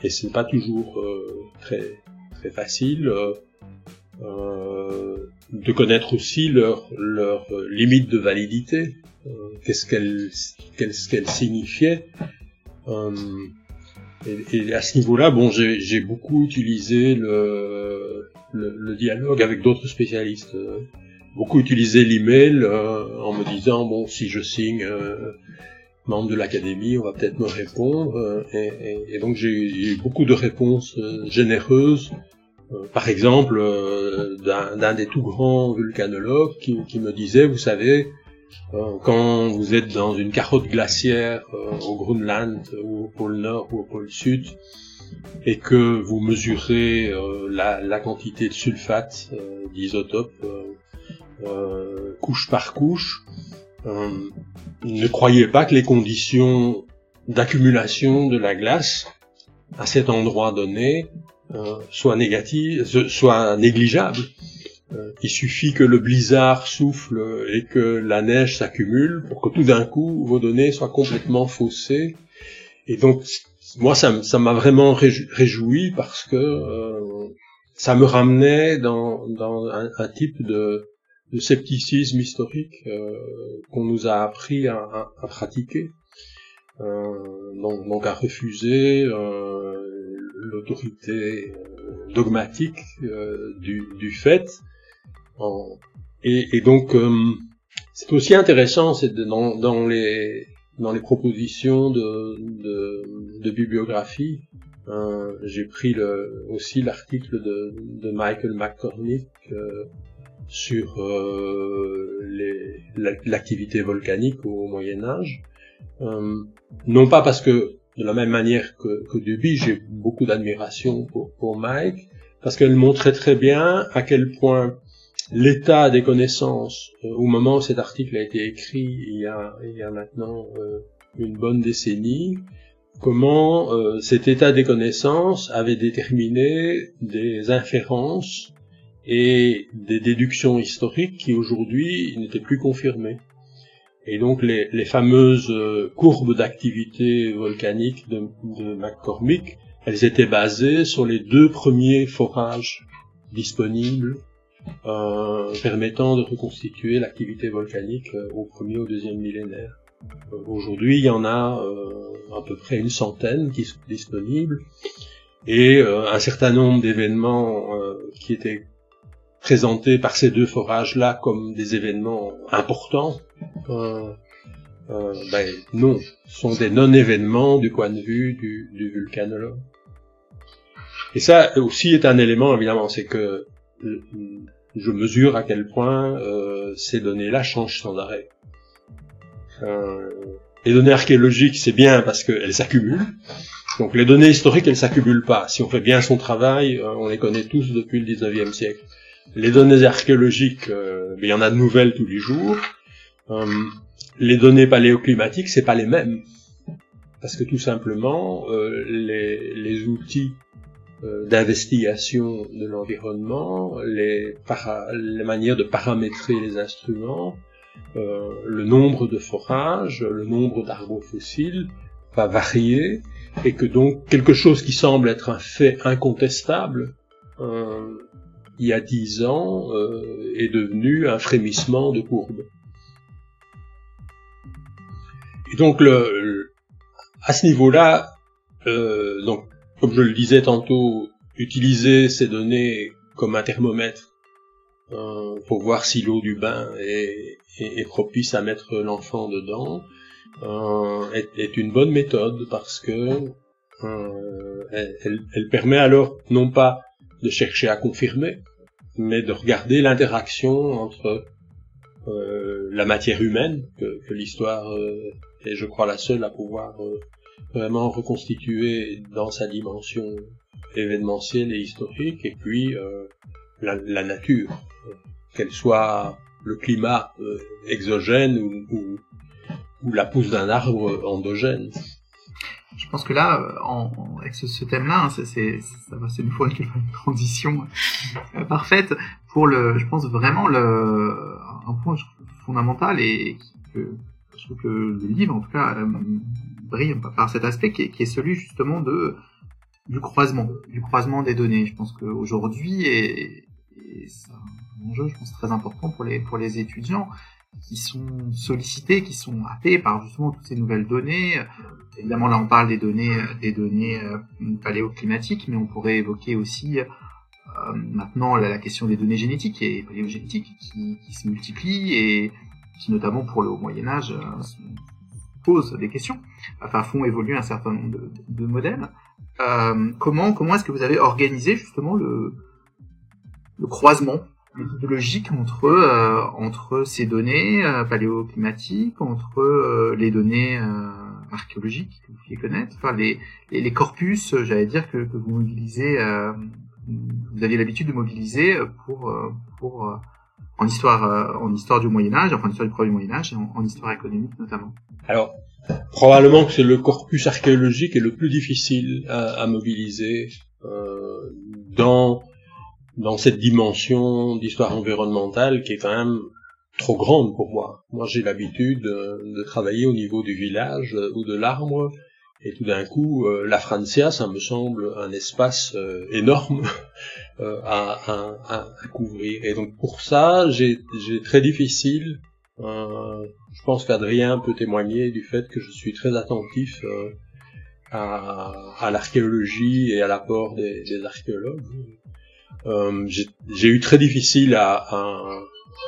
et ce n'est pas toujours très très facile de connaître aussi leurs leur limites de validité, qu'est-ce qu'elles qu'est-ce qu'elles signifiaient. Et, et, à ce niveau-là, bon, j'ai beaucoup utilisé le, le, le dialogue avec d'autres spécialistes. Beaucoup utilisé l'email euh, en me disant bon, si je signe euh, membre de l'académie, on va peut-être me répondre. Euh, et, et, donc j'ai eu beaucoup de réponses euh, généreuses. par exemple, d'un des tout grands vulcanologues qui, qui me disait, vous savez, euh, quand vous êtes dans une carotte glaciaire euh, au Groenland ou au pôle Nord ou au pôle Sud et que vous mesurez euh, la, quantité de sulfate d'isotope couche par couche, ne croyez pas que les conditions d'accumulation de la glace à cet endroit donné soient négatives, soient négligeables. Euh, il suffit que le blizzard souffle et que la neige s'accumule pour que tout d'un coup vos données soient complètement faussées. Et donc moi ça m'a vraiment réjoui parce que euh, ça me ramenait dans, dans un, type de, de, scepticisme historique euh, qu'on nous a appris à, à, pratiquer. donc, donc, à refuser l'autorité dogmatique du, du fait et, donc, euh, c'est aussi intéressant, c'est dans, dans, les dans les propositions de, de, de bibliographie. Euh, J'ai pris le, aussi l'article de, de Michael McCormick euh, sur euh, l'activité volcanique au Moyen Âge. Euh, non pas parce que de la même manière que, que Duby, j'ai beaucoup d'admiration pour, pour Mike, parce qu'elle montrait très bien à quel point l'état des connaissances euh, au moment où cet article a été écrit il y a, il y a maintenant euh, une bonne décennie, comment euh, cet état des connaissances avait déterminé des inférences et des déductions historiques qui aujourd'hui n'étaient plus confirmées. Et donc les, les fameuses courbes d'activité volcanique de, de McCormick, elles étaient basées sur les deux premiers forages disponibles euh, permettant de reconstituer l'activité volcanique euh, au premier ou deuxième millénaire. Euh, aujourd'hui, il y en a à peu près une centaine qui sont disponibles et un certain nombre d'événements qui étaient présentés par ces deux forages-là comme des événements importants, euh, ben, non, sont des non-événements du point de vue du, du vulcanologue. Et ça aussi est un élément, évidemment, c'est que je mesure à quel point euh, ces données-là changent sans arrêt. Euh, les données archéologiques, c'est bien parce qu'elles s'accumulent. Donc les données historiques, elles s'accumulent pas. Si on fait bien son travail, euh, on les connaît tous depuis le 19e siècle. Les données archéologiques, euh, il y en a de nouvelles tous les jours. Euh, les données paléoclimatiques, c'est pas les mêmes. Parce que tout simplement, les, les outils euh, d'investigation de l'environnement, les, les, manières de paramétrer les instruments, euh, le nombre de forages, le nombre d'arbres fossiles va varier et que donc quelque chose qui semble être un fait incontestable euh, il y a dix ans euh, est devenu un frémissement de courbe. Et donc à ce niveau-là, euh, donc comme je le disais tantôt, utiliser ces données comme un thermomètre euh, pour voir si l'eau du bain est, propice à mettre l'enfant dedans est, une bonne méthode parce que elle, permet alors non pas de chercher à confirmer, mais de regarder l'interaction entre la matière humaine que, que l'histoire est, je crois, la seule à pouvoir vraiment reconstitué dans sa dimension événementielle et historique, et puis euh, la, nature, qu'elle soit le climat euh, exogène ou, ou, la pousse d'un arbre endogène. Je pense que là, euh, avec ce, thème-là, hein, c'est une fois une transition parfaite pour le, je pense vraiment le un point fondamental et que je trouve que le livre, en tout cas, euh, brille par cet aspect qui est, celui justement de du croisement, du croisement des données. Je pense qu'aujourd'hui, et, et c'est un enjeu, je pense, très important pour les pour les étudiants qui sont sollicités, qui sont happés par justement toutes ces nouvelles données. Évidemment, là, on parle des données, des données euh, paléoclimatiques, mais on pourrait évoquer aussi euh, maintenant la, question des données génétiques et paléogénétiques qui, qui se multiplient et qui notamment pour le Moyen Âge euh, posent des questions, enfin font évoluer un certain nombre de, de modèles. Euh, comment comment est-ce que vous avez organisé justement le, le croisement méthodologique entre euh, entre ces données euh, paléoclimatiques, entre euh, les données archéologiques que vous pouvez connaître, enfin les, les, corpus, j'allais dire que, que, vous mobilisez, vous aviez l'habitude de mobiliser pour pour en histoire, euh, en histoire du Moyen Âge, enfin en histoire du premier Moyen Âge, en, histoire économique notamment. Alors, probablement que c'est le corpus archéologique est le plus difficile à, à mobiliser euh, dans dans cette dimension d'histoire environnementale qui est quand même trop grande pour moi. Moi, j'ai l'habitude de, de, travailler au niveau du village ou de l'arbre et tout d'un coup, euh, la Francia, ça me semble un espace euh, énorme euh, à, à, à, couvrir. Et donc pour ça, j'ai très difficile. je pense qu'Adrien peut témoigner du fait que je suis très attentif à, à l'archéologie et à l'apport des, des, archéologues. J'ai eu très difficile à,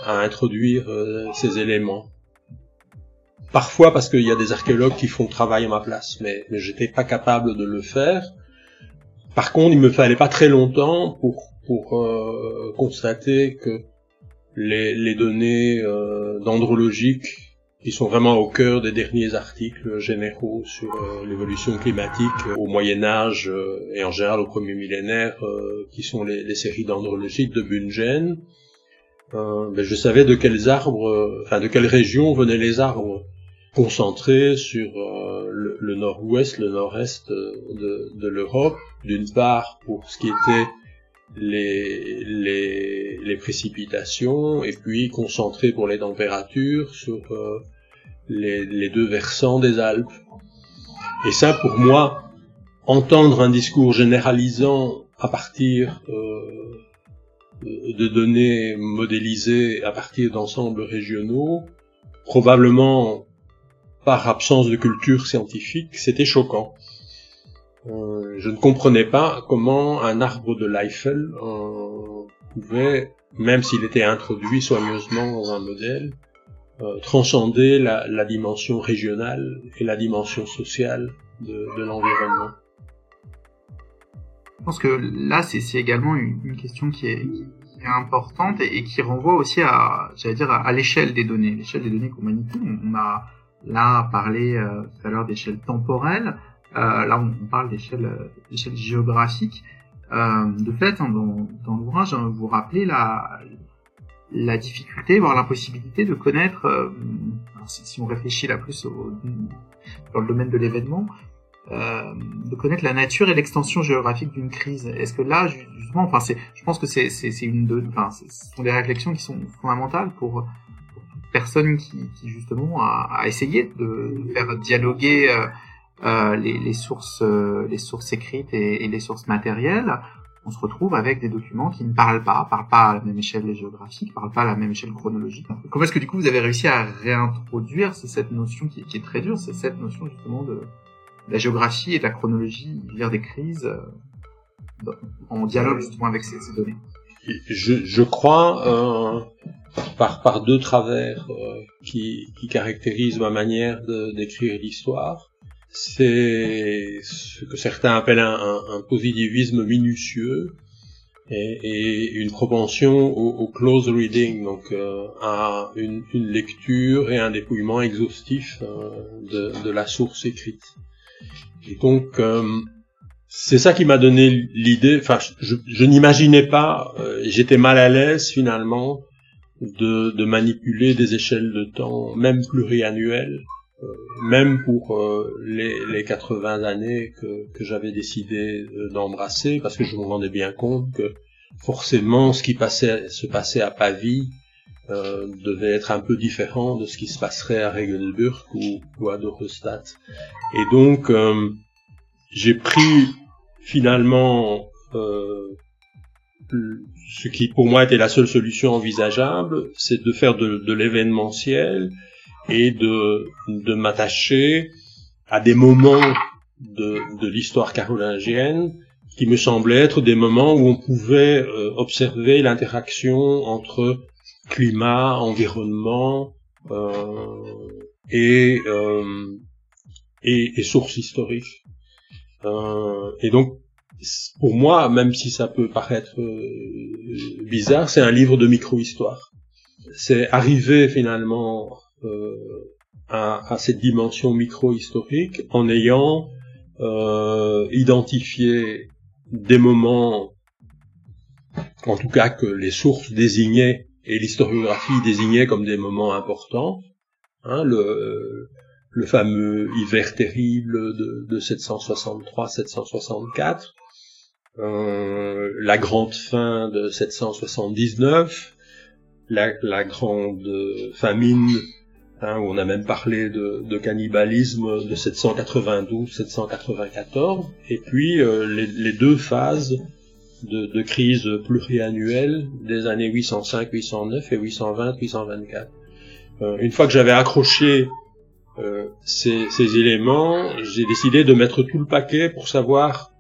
à introduire ces éléments Parfois parce qu'il y a des archéologues qui font le travail à ma place, mais, mais j'étais pas capable de le faire. Par contre, il me fallait pas très longtemps pour pour euh, constater que les, les données euh, dendrologiques qui sont vraiment au cœur des derniers articles généraux sur euh, l'évolution climatique au Moyen Âge euh, et en général au premier millénaire, euh, qui sont les, les, séries dendrologiques de Bungen. Ben je savais de quels arbres, enfin de quelles régions venaient les arbres concentré sur euh, le, nord-ouest, le nord-est de, de l'Europe, d'une part pour ce qui était les, les, les, précipitations, et puis concentré pour les températures sur euh, les, les, deux versants des Alpes. Et ça, pour moi, entendre un discours généralisant à partir euh, de données modélisées à partir d'ensembles régionaux, probablement par absence de culture scientifique, c'était choquant. Euh, je ne comprenais pas comment un arbre de l'Eiffel euh, pouvait, même s'il était introduit soigneusement dans un modèle, euh, transcender la, dimension régionale et la dimension sociale de, l'environnement. Je pense que là, c'est également une, question qui est, importante et, qui renvoie aussi à, j'allais dire, à, l'échelle des données, l'échelle des données qu'on manipule. On a Là, parlait euh, tout à l'heure d'échelle temporelle. Euh, là, on, parle d'échelle géographique. de fait, hein, dans, dans l'ouvrage, hein, vous rappelez la, la difficulté, voire l'impossibilité de connaître, si, on réfléchit là plus au, dans le domaine de l'événement, euh, de connaître la nature et l'extension géographique d'une crise. Est-ce que là, justement, enfin, c'est, je pense que c'est, c'est, une de, enfin, ce sont des réflexions qui sont fondamentales pour personne qui, qui justement a, a, essayé de faire dialoguer euh, euh, les, les, sources, euh, les sources écrites et, les sources matérielles, on se retrouve avec des documents qui ne parlent pas, parlent pas à la même échelle géographique, parlent pas à la même échelle chronologique. Comment est-ce que du coup vous avez réussi à réintroduire cette notion qui, est très dure, c'est cette notion justement de, la géographie et de la chronologie vers des crises euh, en dialogue justement avec ces, ces données? Je, je crois euh, par, par deux travers euh, qui, qui caractérisent ma manière d'écrire l'histoire. C'est ce que certains appellent un, positivisme minutieux et, une propension au, close reading, donc euh, à une, lecture et un dépouillement exhaustif euh, de, la source écrite. Donc, euh, c'est ça qui m'a donné l'idée. Enfin, je, n'imaginais pas, j'étais mal à l'aise finalement de, manipuler des échelles de temps, même pluriannuelles, même pour euh, les, les 80 années que, que j'avais décidé d'embrasser, parce que je me rendais bien compte que forcément ce qui passait, se passait à Pavie euh, devait être un peu différent de ce qui se passerait à Regenburg ou, ou à Dorestadt. Et donc, euh, j'ai pris finalement euh, ce qui pour moi était la seule solution envisageable, c'est de faire de, de l'événementiel et de, de m'attacher à des moments de, de l'histoire carolingienne qui me semblaient être des moments où on pouvait euh, observer l'interaction entre climat, environnement euh, et, euh, et, et sources historiques. Euh, et donc, pour moi, même si ça peut paraître euh, bizarre, c'est un livre de micro-histoire. C'est arriver finalement à, à, cette dimension micro-historique en ayant euh, identifié des moments, en tout cas que les sources désignaient et l'historiographie désignait comme des moments importants. Hein, le, le fameux hiver terrible de, de 763-764, euh, la grande faim de 779, la, la grande famine, hein, où on a même parlé de, de cannibalisme de 792-794, et puis euh, les, les, deux phases de, de, crise pluriannuelle des années 805-809 et 820-824. Euh, une fois que j'avais accroché euh, ces, ces, éléments, j'ai décidé de mettre tout le paquet pour savoir,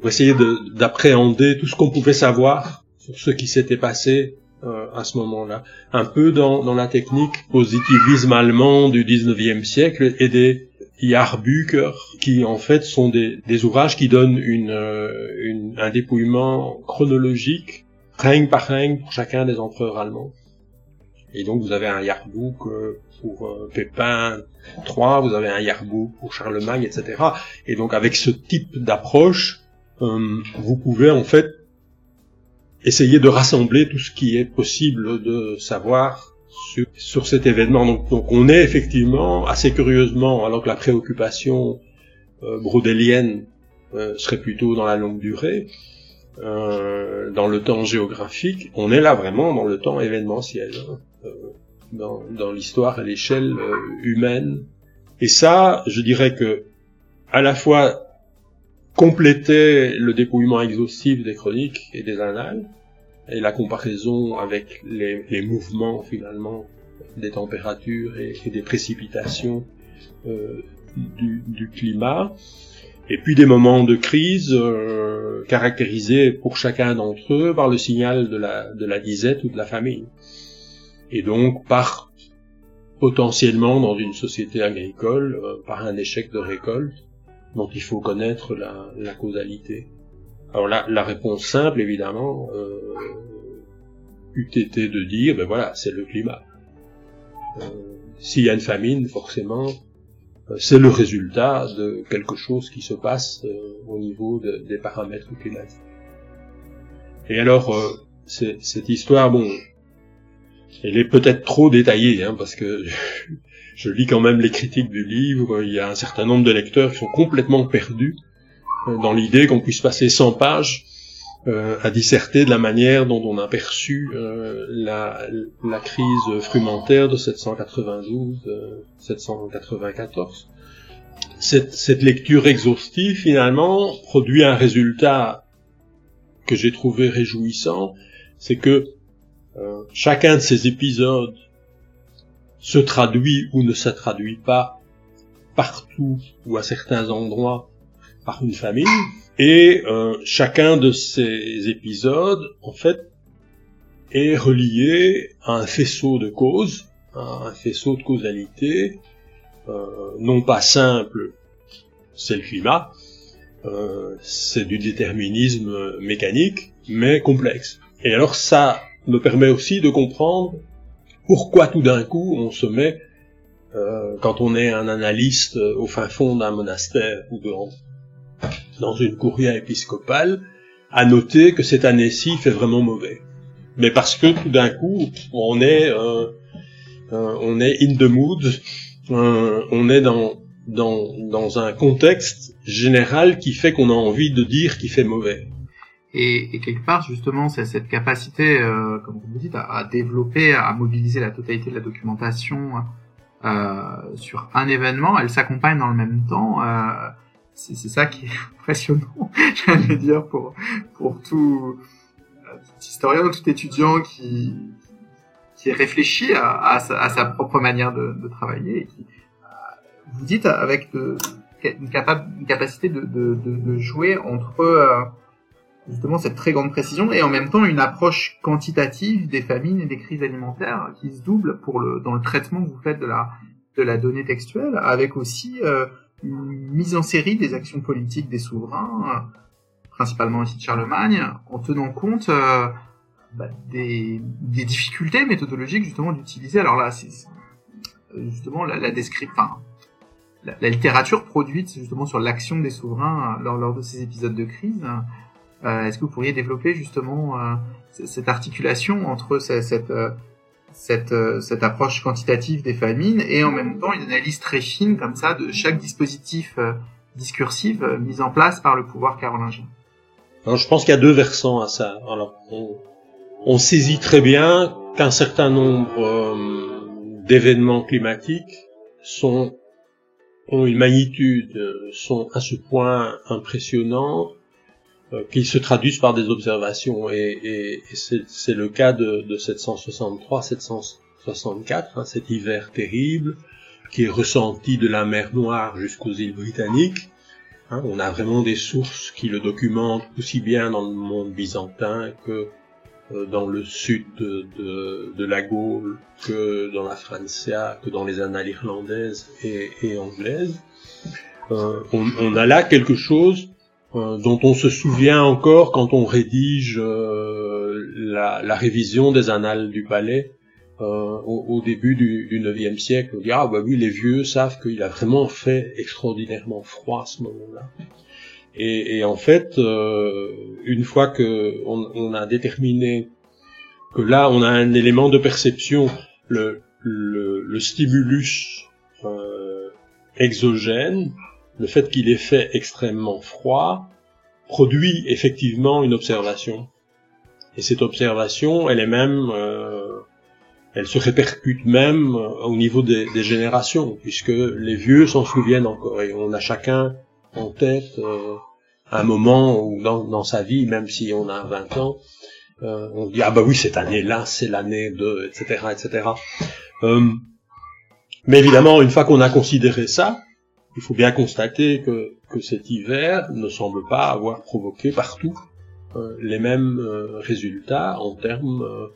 pour essayer d'appréhender tout ce qu'on pouvait savoir sur ce qui s'était passé euh, à ce moment-là. Un peu dans, la technique positivisme allemand du 19e siècle et des Jahrbucher, qui en fait sont des, ouvrages qui donnent euh, un dépouillement chronologique, règne par règne, pour chacun des empereurs allemands. Et donc vous avez un Jahrbuch euh, pour Pépin III, vous avez un Jahrbuch pour Charlemagne, etc. Et donc avec ce type d'approche, vous pouvez en fait essayer de rassembler tout ce qui est possible de savoir sur, cet événement. Donc, donc, on est effectivement assez curieusement, alors que la préoccupation euh, brodélienne euh, serait plutôt dans la longue durée, euh, dans le temps géographique, on est là vraiment dans le temps événementiel. Hein. Euh, dans, dans l'histoire à l'échelle euh, humaine. Et ça, je dirais que à la fois compléter le dépouillement exhaustif des chroniques et des annales, et la comparaison avec les, les mouvements finalement des températures et, des précipitations euh, du, du, climat, et puis des moments de crise euh, caractérisés pour chacun d'entre eux par le signal de la, de la disette ou de la famine. Et donc par potentiellement dans une société agricole euh, par un échec de récolte dont il faut connaître la, la causalité. Alors là, la réponse simple, évidemment, euh, eût été de dire, ben voilà, c'est le climat. Euh, S'il y a une famine, forcément, euh, c'est le résultat de quelque chose qui se passe euh, au niveau de, des paramètres climatiques. Et alors, euh, cette histoire, bon, elle est peut-être trop détaillée, hein, parce que je lis quand même les critiques du livre, il y a un certain nombre de lecteurs qui sont complètement perdus euh, dans l'idée qu'on puisse passer 100 pages euh, à disserter de la manière dont on a perçu euh, la, crise frumentaire de 792-794. Cette, lecture exhaustive, finalement, produit un résultat que j'ai trouvé réjouissant, c'est que chacun de ces épisodes se traduit ou ne se traduit pas partout ou à certains endroits par une famille, et euh, chacun de ces épisodes, en fait, est relié à un faisceau de causes, à un faisceau de causalité, euh, non pas simple, c'est le climat, euh, c'est du déterminisme mécanique, mais complexe. Et alors ça me permet aussi de comprendre pourquoi tout d'un coup on se met, euh, quand on est un analyste au fin fond d'un monastère ou dans, une couria épiscopale, à noter que cette année-ci fait vraiment mauvais. Mais parce que tout d'un coup on est, euh, euh, on est in the mood, euh, on est dans, dans, dans un contexte général qui fait qu'on a envie de dire qu'il fait mauvais. Et, et quelque part, justement, c'est cette capacité, euh, comme vous dites, à, à, développer, à mobiliser la totalité de la documentation euh, sur un événement, elle s'accompagne dans le même temps. Euh, c'est ça qui est impressionnant, j'allais dire, pour, pour tout, euh, tout historien ou tout étudiant qui, qui réfléchit à, à, sa, à sa, propre manière de, de travailler et qui, euh, vous dites avec de, une, capable, une capacité de, de, jouer entre euh, justement cette très grande précision et en même temps une approche quantitative des famines et des crises alimentaires qui se double pour le dans le traitement que vous faites de la de la donnée textuelle avec aussi euh, une mise en série des actions politiques des souverains principalement ici de Charlemagne en tenant compte euh, bah, des, des difficultés méthodologiques justement d'utiliser. Alors là c'est justement la, la description la, la, littérature produite justement sur l'action des souverains lors, lors de ces épisodes de crise euh, Est-ce que vous pourriez développer justement euh, cette articulation entre cette, euh, cette, cette approche quantitative des famines et en même temps une analyse très fine comme ça de chaque dispositif discursif mis en place par le pouvoir carolingien Alors, Je pense qu'il y a deux versants à ça. Alors, on, saisit très bien qu'un certain nombre d'événements climatiques ont une magnitude, sont à ce point impressionnants euh, qu'ils se traduisent par des observations. Et, et, et c'est le cas de, de 763-764, hein, cet hiver terrible qui est ressenti de la mer Noire jusqu'aux îles britanniques. Hein, on a vraiment des sources qui le documentent aussi bien dans le monde byzantin que euh, dans le sud de, de, de, la Gaule, que dans la Francia, que dans les annales irlandaises et, et anglaises. Euh, on, on, a là quelque chose euh, dont on se souvient encore quand on rédige euh, la, la, révision des annales du palais euh, au, au, début du, du 9e siècle. On dit ah bah oui les vieux savent qu'il a vraiment fait extraordinairement froid à ce moment-là. Et, et, en fait, euh, une fois que on, on, a déterminé que là on a un élément de perception, le, le, le stimulus exogène, le fait qu'il ait fait extrêmement froid produit effectivement une observation. Et cette observation, elle est même, euh, elle se répercute même euh, au niveau des, des, générations, puisque les vieux s'en souviennent encore, et on a chacun en tête euh, un moment où dans, dans, sa vie, même si on a 20 ans, euh, on dit ah bah oui cette année-là c'est l'année de etc etc. Euh, mais évidemment une fois qu'on a considéré ça, il faut bien constater que, que, cet hiver ne semble pas avoir provoqué partout euh, les mêmes euh, résultats en termes euh,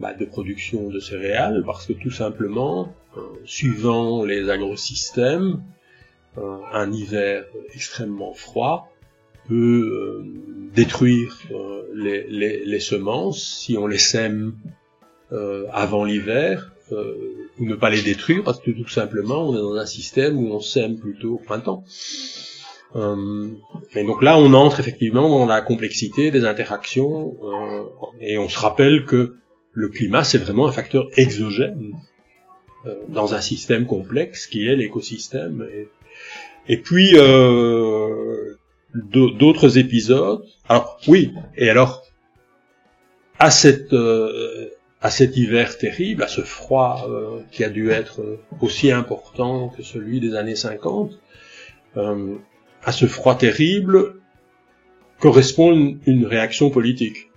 bah, de production de céréales, parce que tout simplement, euh, suivant les agrosystèmes, euh, un hiver extrêmement froid peut détruire les, les, les, semences. Si on les sème avant l'hiver euh, ou ne pas les détruire parce que tout simplement on est dans un système où on sème plutôt au printemps. Euh, et donc là on entre effectivement dans la complexité des interactions euh, et on se rappelle que le climat c'est vraiment un facteur exogène euh, dans un système complexe qui est l'écosystème. Et, et, puis euh, d'autres épisodes. Alors oui, et alors à cette euh, à cet hiver terrible, à ce froid euh, qui a dû être aussi important que celui des années 50, euh, à ce froid terrible correspond une, réaction politique,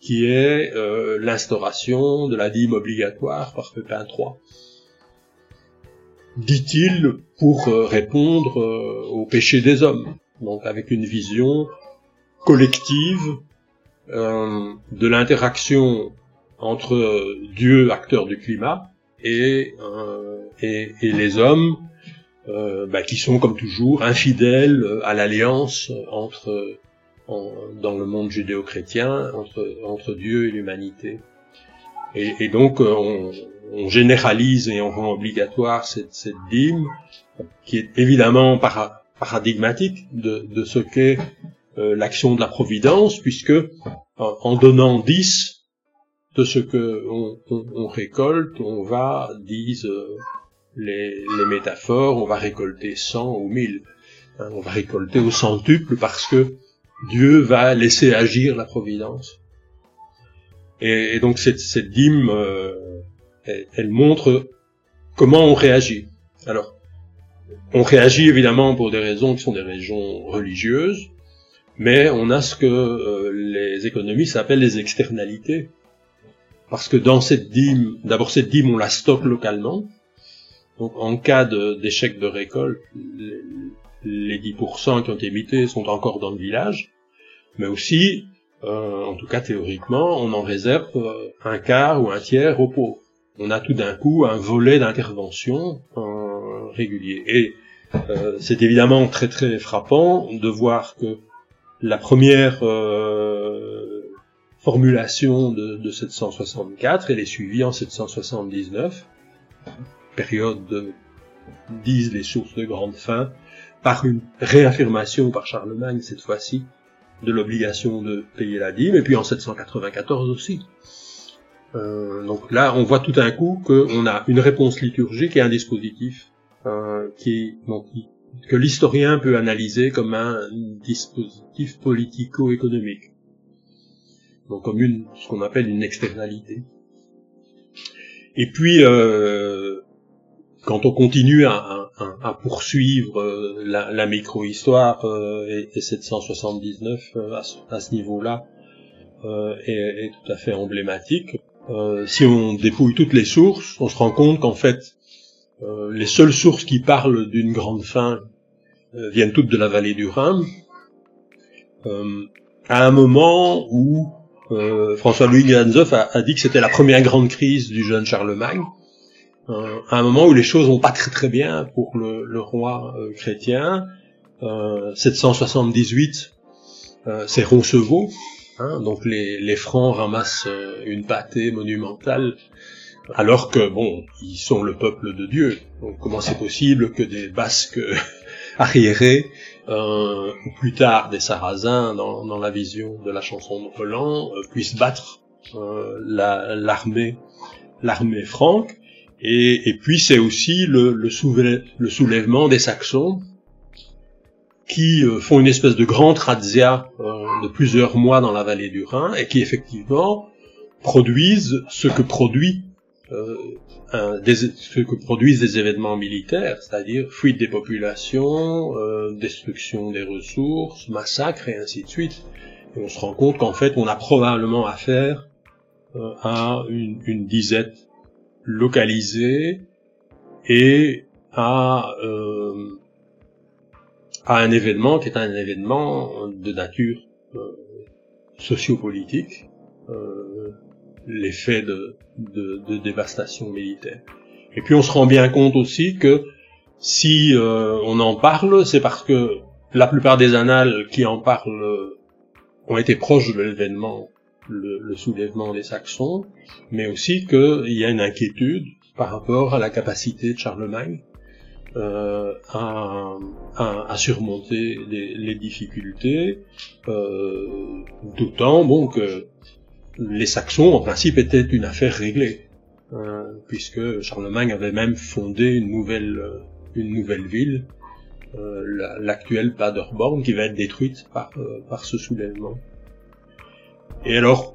qui est euh, l'instauration de la dîme obligatoire par Pépin III. Dit-il pour euh, répondre euh, au péché des hommes, donc avec une vision collective de l'interaction entre euh, Dieu, acteur du climat, et, euh, et, et, les hommes euh, bah, qui sont comme toujours infidèles à l'alliance entre en, dans le monde judéo-chrétien entre, entre Dieu et l'humanité. Et, et, donc on, on, généralise et on rend obligatoire cette, cette dîme, qui est évidemment para, paradigmatique de, de ce qu'est euh, l'action de la providence, puisque en, en donnant 10, de ce que on, récolte, on va, disent euh, les, métaphores, on va récolter 100 ou 1000. Hein, on va récolter au centuple parce que Dieu va laisser agir la providence. Et, donc cette, cette dîme, euh, elle, montre comment on réagit. Alors, on réagit évidemment pour des raisons qui sont des raisons religieuses, mais on a ce que euh, les économistes appellent les externalités. Parce que dans cette dîme, d'abord cette dîme, on la stocke localement. Donc en cas d'échec de, récolte, les, 10% qui ont été émités sont encore dans le village. Mais aussi, euh, en tout cas théoriquement, on en réserve euh, un quart ou un tiers aux pauvres. On a tout d'un coup un volet d'intervention euh, régulier. Et c'est évidemment très très frappant de voir que la première formulation de, de 764, elle est suivie en 779, période de, disent les sources de grande fin, par une réaffirmation par Charlemagne cette fois-ci de l'obligation de payer la dîme, et puis en 794 aussi. Euh, donc là, on voit tout d'un coup qu'on a une réponse liturgique et un dispositif euh, qui, donc, que l'historien peut analyser comme un dispositif politico-économique donc comme une, ce qu'on appelle une externalité. Et puis, euh, quand on continue à, poursuivre euh, la, la micro-histoire, euh, et, et, 779 euh, à, à, ce niveau-là euh, est, est, tout à fait emblématique. si on dépouille toutes les sources, on se rend compte qu'en fait, les seules sources qui parlent d'une grande fin viennent toutes de la vallée du Rhin. à un moment où euh, François-Louis Ganzoff a, a, dit que c'était la première grande crise du jeune Charlemagne, euh, à un moment où les choses vont pas très très bien pour le, le roi euh, chrétien. 778, c'est Roncevaux, hein, donc les, les, Francs ramassent une pâtée monumentale, alors que bon, ils sont le peuple de Dieu. Donc comment c'est possible que des Basques arriérés euh, plus tard des Sarrasins dans, la vision de la chanson de Roland euh, puissent battre euh, l'armée l'armée franque. Et, et puis c'est aussi le, le, le, soulèvement des Saxons qui euh, font une espèce de grande razzia de plusieurs mois dans la vallée du Rhin et qui effectivement produisent ce que produit des, ce que produisent des événements militaires, c'est-à-dire fuite des populations, euh, destruction des ressources, massacres et ainsi de suite. Et on se rend compte qu'en fait, on a probablement affaire euh, à une, une, disette localisée et à, euh, à un événement qui est un événement de nature euh, sociopolitique, euh, l'effet de, de, de, dévastation militaire. Et puis on se rend bien compte aussi que si euh, on en parle, c'est parce que la plupart des annales qui en parlent ont été proches de l'événement, le, le, soulèvement des Saxons, mais aussi qu'il y a une inquiétude par rapport à la capacité de Charlemagne euh, à, à, à, surmonter les, les difficultés, euh, d'autant bon que les Saxons, en principe, étaient une affaire réglée, hein, puisque Charlemagne avait même fondé une nouvelle, euh, une nouvelle ville, euh, l'actuelle Paderborn, qui va être détruite par, euh, par ce soulèvement. Et alors,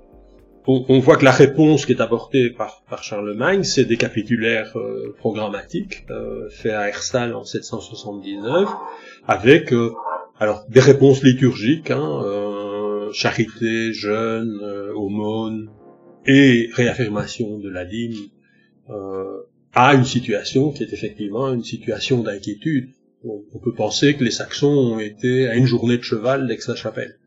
on, voit que la réponse qui est apportée par, par Charlemagne, c'est des capitulaires programmatiques faits à Herstal en 779, avec alors des réponses liturgiques, hein, charité, jeûne, euh, aumône et réaffirmation de la dîme euh, à une situation qui est effectivement une situation d'inquiétude. On, peut penser que les Saxons ont été à une journée de cheval d'Aix-la-Chapelle.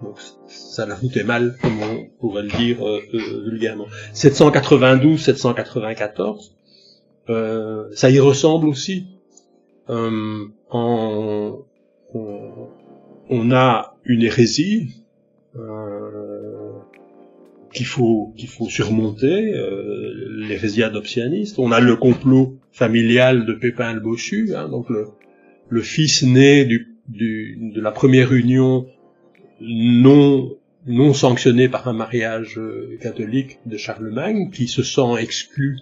Donc ça la foutait mal, comme on pourrait le dire euh, vulgairement. 792-794, euh, ça y ressemble aussi. Euh, en, on a une hérésie euh, qu'il faut surmonter, euh, l'hérésie adoptionniste. On a le complot familial de Pépin le Boschu, hein, donc le, fils né de la première union non non sanctionné par un mariage euh, catholique de Charlemagne, qui se sent exclu,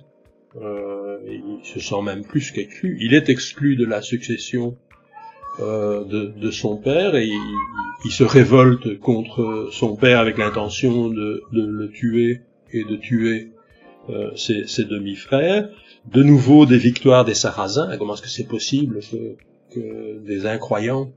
euh, il se sent même plus qu'exclu, il est exclu de la succession euh, de, de, son père et il, il, se révolte contre son père avec l'intention de, de, le tuer et de tuer euh, ses, ses demi-frères. De nouveau des victoires des Sarrasins. Comment est-ce que c'est possible que, que des incroyants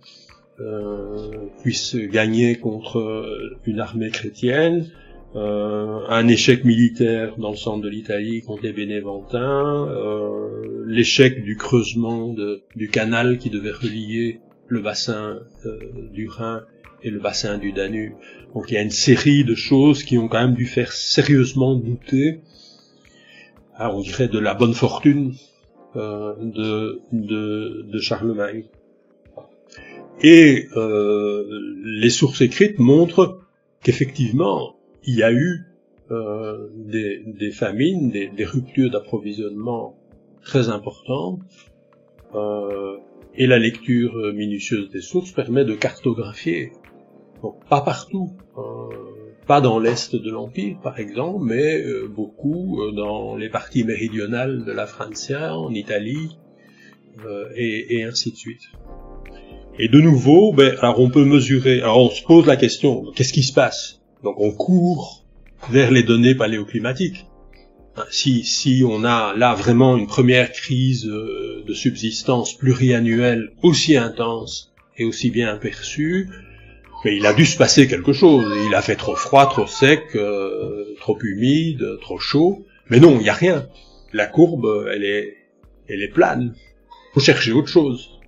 euh, puissent gagner contre une armée chrétienne? Euh, un échec militaire dans le centre de l'Italie contre les Bénéventins, euh, l'échec du creusement du canal qui devait relier le bassin euh, du Rhin et le bassin du Danube. Donc il y a une série de choses qui ont quand même dû faire sérieusement douter, ah, on dirait de la bonne fortune euh, de, de, de, Charlemagne. Et euh, les sources écrites montrent qu'effectivement, il y a eu euh, des, des, famines, des, des ruptures d'approvisionnement très importantes, euh, et la lecture minutieuse des sources permet de cartographier. Donc, pas partout, euh, pas dans l'est de l'empire par exemple, mais euh, beaucoup euh, dans les parties méridionales de la Francia, en Italie, et, et ainsi de suite. Et de nouveau, ben, alors on peut mesurer, alors on se pose la question, qu'est-ce qui se passe? Donc on court vers les données paléoclimatiques. Si, si on a là vraiment une première crise euh, de subsistance pluriannuelle aussi intense et aussi bien perçue, mais il a dû se passer quelque chose. Il a fait trop froid, trop sec, euh, trop humide, trop chaud. Mais non, il n'y a rien. La courbe, elle est, elle est plane. Faut chercher autre chose.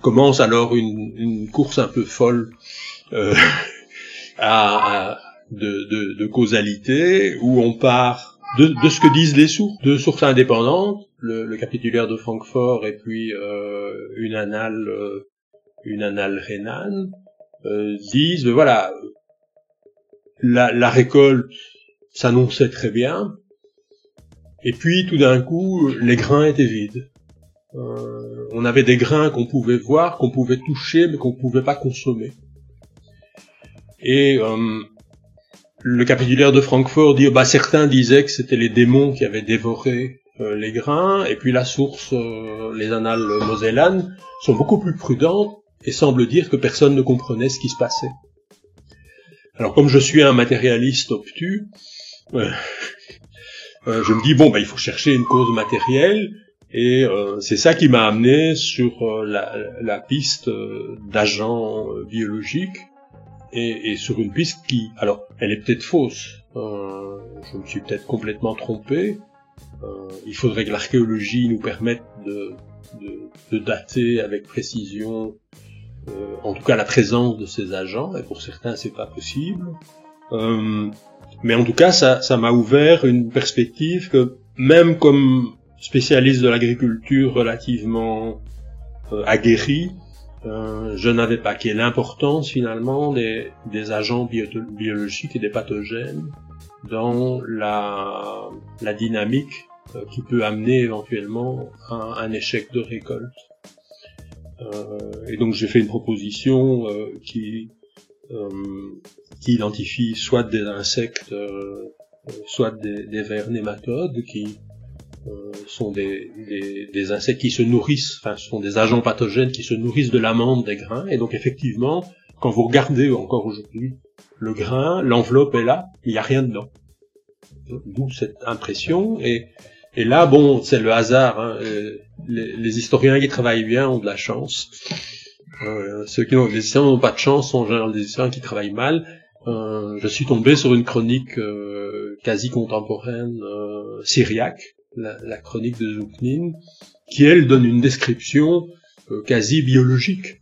Commence alors une, une course un peu folle euh, à, de, de, de, causalité où on part de, de, ce que disent les sources, de sources indépendantes, le, le capitulaire de Francfort et puis euh, une annale, euh, une annale rhénane, euh, disent ben voilà, la, la récolte s'annonçait très bien, et puis tout d'un coup les grains étaient vides. Euh, on avait des grains qu'on pouvait voir, qu'on pouvait toucher, mais qu'on pouvait pas consommer. Et euh, le capitulaire de Francfort dit, bah certains disaient que c'était les démons qui avaient dévoré euh, les grains, et puis la source, euh, les annales mosellanes, sont beaucoup plus prudentes et semblent dire que personne ne comprenait ce qui se passait. Alors comme je suis un matérialiste obtus, euh, je me dis bon bah il faut chercher une cause matérielle et c'est ça qui m'a amené sur la, la, piste d'agents biologiques et, et, sur une piste qui, alors, elle est peut-être fausse. Euh, je me suis peut-être complètement trompé. Euh, il faudrait que l'archéologie nous permette de, de, de, dater avec précision, euh, en tout cas la présence de ces agents. Et pour certains, c'est pas possible. Euh, mais en tout cas, ça, ça m'a ouvert une perspective que même comme spécialiste de l'agriculture relativement euh, aguerri, euh, je n'avais pas, qui est l'importance finalement des, agents biologiques et des pathogènes dans la, dynamique euh, qui peut amener éventuellement à un échec de récolte. Euh, et donc j'ai fait une proposition euh, qui, qui identifie soit des insectes, soit des, vers nématodes qui sont des, des, des, insectes qui se nourrissent, enfin, ce sont des agents pathogènes qui se nourrissent de l'amande des grains. Et donc, effectivement, quand vous regardez encore aujourd'hui le grain, l'enveloppe est là, il n'y a rien dedans. D'où cette impression. Et, et là, bon, c'est le hasard. Hein. Euh, les, les, historiens qui travaillent bien ont de la chance. Euh, ceux qui n'ont pas de chance sont en général des historiens qui travaillent mal. Euh, je suis tombé sur une chronique euh, quasi contemporaine euh, syriaque la, chronique de Zouknin, qui elle donne une description euh, quasi biologique,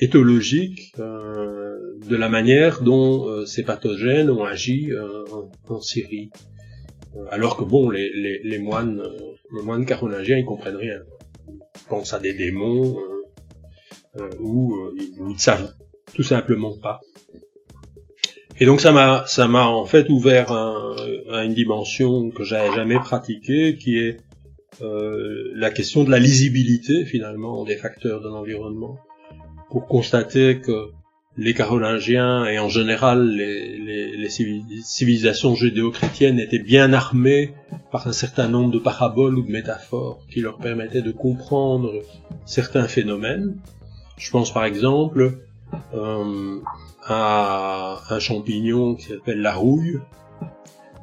éthologique, euh, de la manière dont euh, ces pathogènes ont agi en, Syrie. Alors que bon, les, les, les moines, les moines carolingiens, ils comprennent rien. Ils pensent à des démons ou ils ne savent tout simplement pas. Et donc ça m'a ça m'a en fait ouvert à une dimension que j'avais jamais pratiquée, qui est euh, la question de la lisibilité finalement des facteurs de l'environnement, pour constater que les Carolingiens et en général les, les, les civilisations judéo-chrétiennes étaient bien armées par un certain nombre de paraboles ou de métaphores qui leur permettaient de comprendre certains phénomènes, Je pense par exemple euh, à un champignon qui s'appelle la rouille,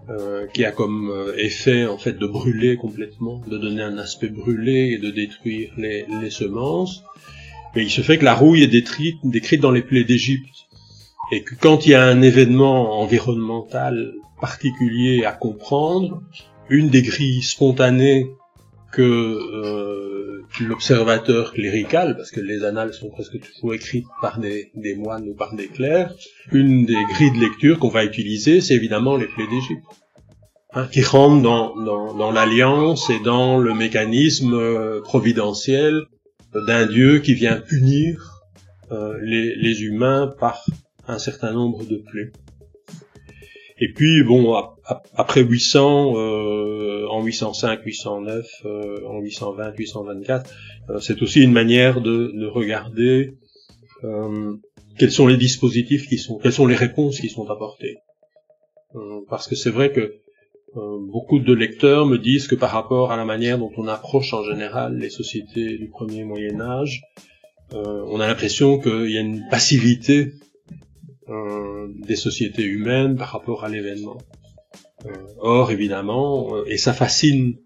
euh, qui a comme euh, effet en fait de brûler complètement, de donner un aspect brûlé et de détruire les, les semences. Mais il se fait que la rouille est décrite, décrite dans les plaies d'Égypte. Et que quand il y a un événement environnemental particulier à comprendre, une des grilles spontanées que euh, l'observateur clérical, parce que les annales sont presque toujours écrites par des, moines ou par des clercs, une des grilles de lecture qu'on va utiliser, c'est évidemment les plaies d'Égypte. Hein, qui rentrent dans l'alliance et dans le mécanisme euh, providentiel d'un Dieu qui vient punir euh, les, les humains par un certain nombre de plaies. Et puis bon, après 800, euh, en 805, 809, euh, en 820, 824, euh, c'est aussi une manière de, de regarder euh, quels sont les dispositifs qui sont, quelles sont les réponses qui sont apportées. Euh, parce que c'est vrai que beaucoup de lecteurs me disent que par rapport à la manière dont on approche en général les sociétés du premier Moyen Âge, on a l'impression qu'il y a une passivité euh, des sociétés humaines par rapport à l'événement. Euh, or, évidemment, euh, et ça fascine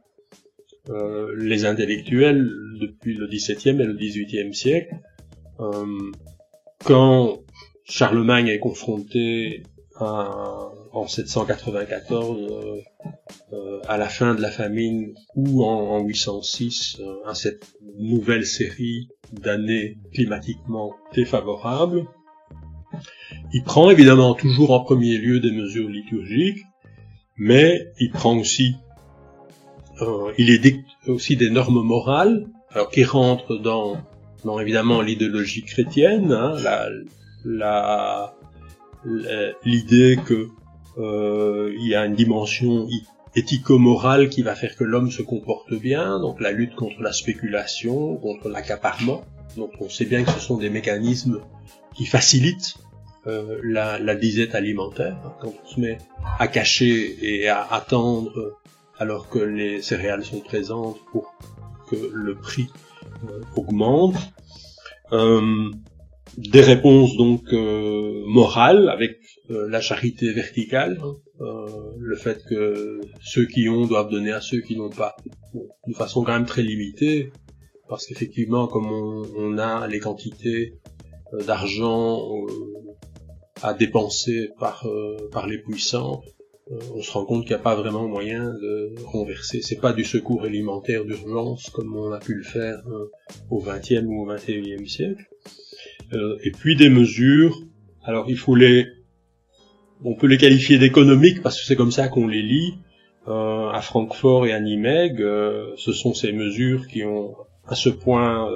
les intellectuels depuis le XVIIe et le XVIIIe siècle, quand Charlemagne est confronté à, en 794 à la fin de la famine ou en, en 806 à cette nouvelle série d'années climatiquement défavorables, il prend évidemment toujours en premier lieu des mesures liturgiques, mais il prend aussi, euh, il aussi des normes morales, alors qui rentrent dans, dans évidemment l'idéologie chrétienne, hein, l'idée que euh, il y a une dimension éthico-morale qui va faire que l'homme se comporte bien, donc la lutte contre la spéculation, contre l'accaparement. Donc on sait bien que ce sont des mécanismes qui facilitent euh, la, la, disette alimentaire, hein, quand on se met à cacher et à attendre alors que les céréales sont présentes pour que le prix euh, augmente. Euh, des réponses donc euh, morales avec la charité verticale, hein, le fait que ceux qui ont doivent donner à ceux qui n'ont pas, de façon quand même très limitée, parce qu'effectivement comme on, on, a les quantités d'argent à dépenser par euh, par les puissants, euh, on se rend compte qu'il n'y a pas vraiment moyen de renverser. C'est pas du secours alimentaire d'urgence comme on a pu le faire euh, au XXe ou au XXIe siècle. et puis des mesures. Alors il faut les, on peut les qualifier d'économiques parce que c'est comme ça qu'on les lit. à Francfort et à Nimègue, ce sont ces mesures qui ont à ce point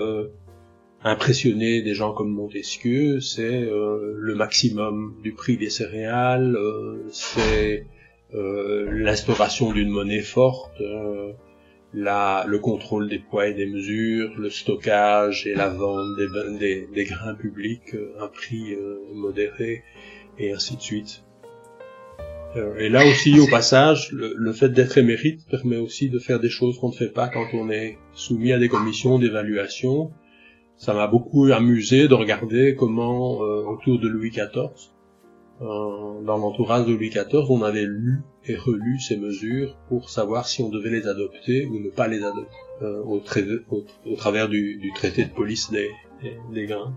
impressionner des gens comme Montesquieu, c'est euh, le maximum du prix des céréales, euh, c'est euh, l'instauration d'une monnaie forte, la, le contrôle des poids et des mesures, le stockage et la vente des, des, grains publics à un prix modéré, et ainsi de suite. et là aussi, au passage, le, le fait d'être émérite permet aussi de faire des choses qu'on ne fait pas quand on est soumis à des commissions d'évaluation ça m'a beaucoup amusé de regarder comment, euh, autour de Louis XIV, euh, dans l'entourage de Louis XIV, on avait lu et relu ces mesures pour savoir si on devait les adopter ou ne pas les adopter, euh, au, travers du, traité de police des, des, grains.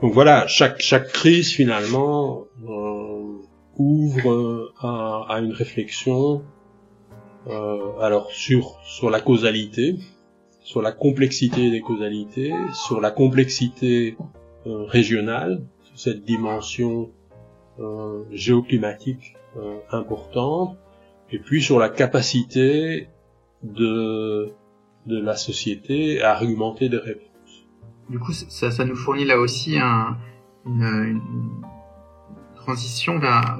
Donc voilà, chaque, chaque crise finalement ouvre à, à, une réflexion alors sur, sur la causalité, sur la complexité des causalités, sur la complexité euh, régionale, sur cette dimension euh, géoclimatique euh, importante, et puis sur la capacité de, de la société à argumenter des réponses. Du coup, ça, ça nous fournit là aussi un, une, une, transition vers,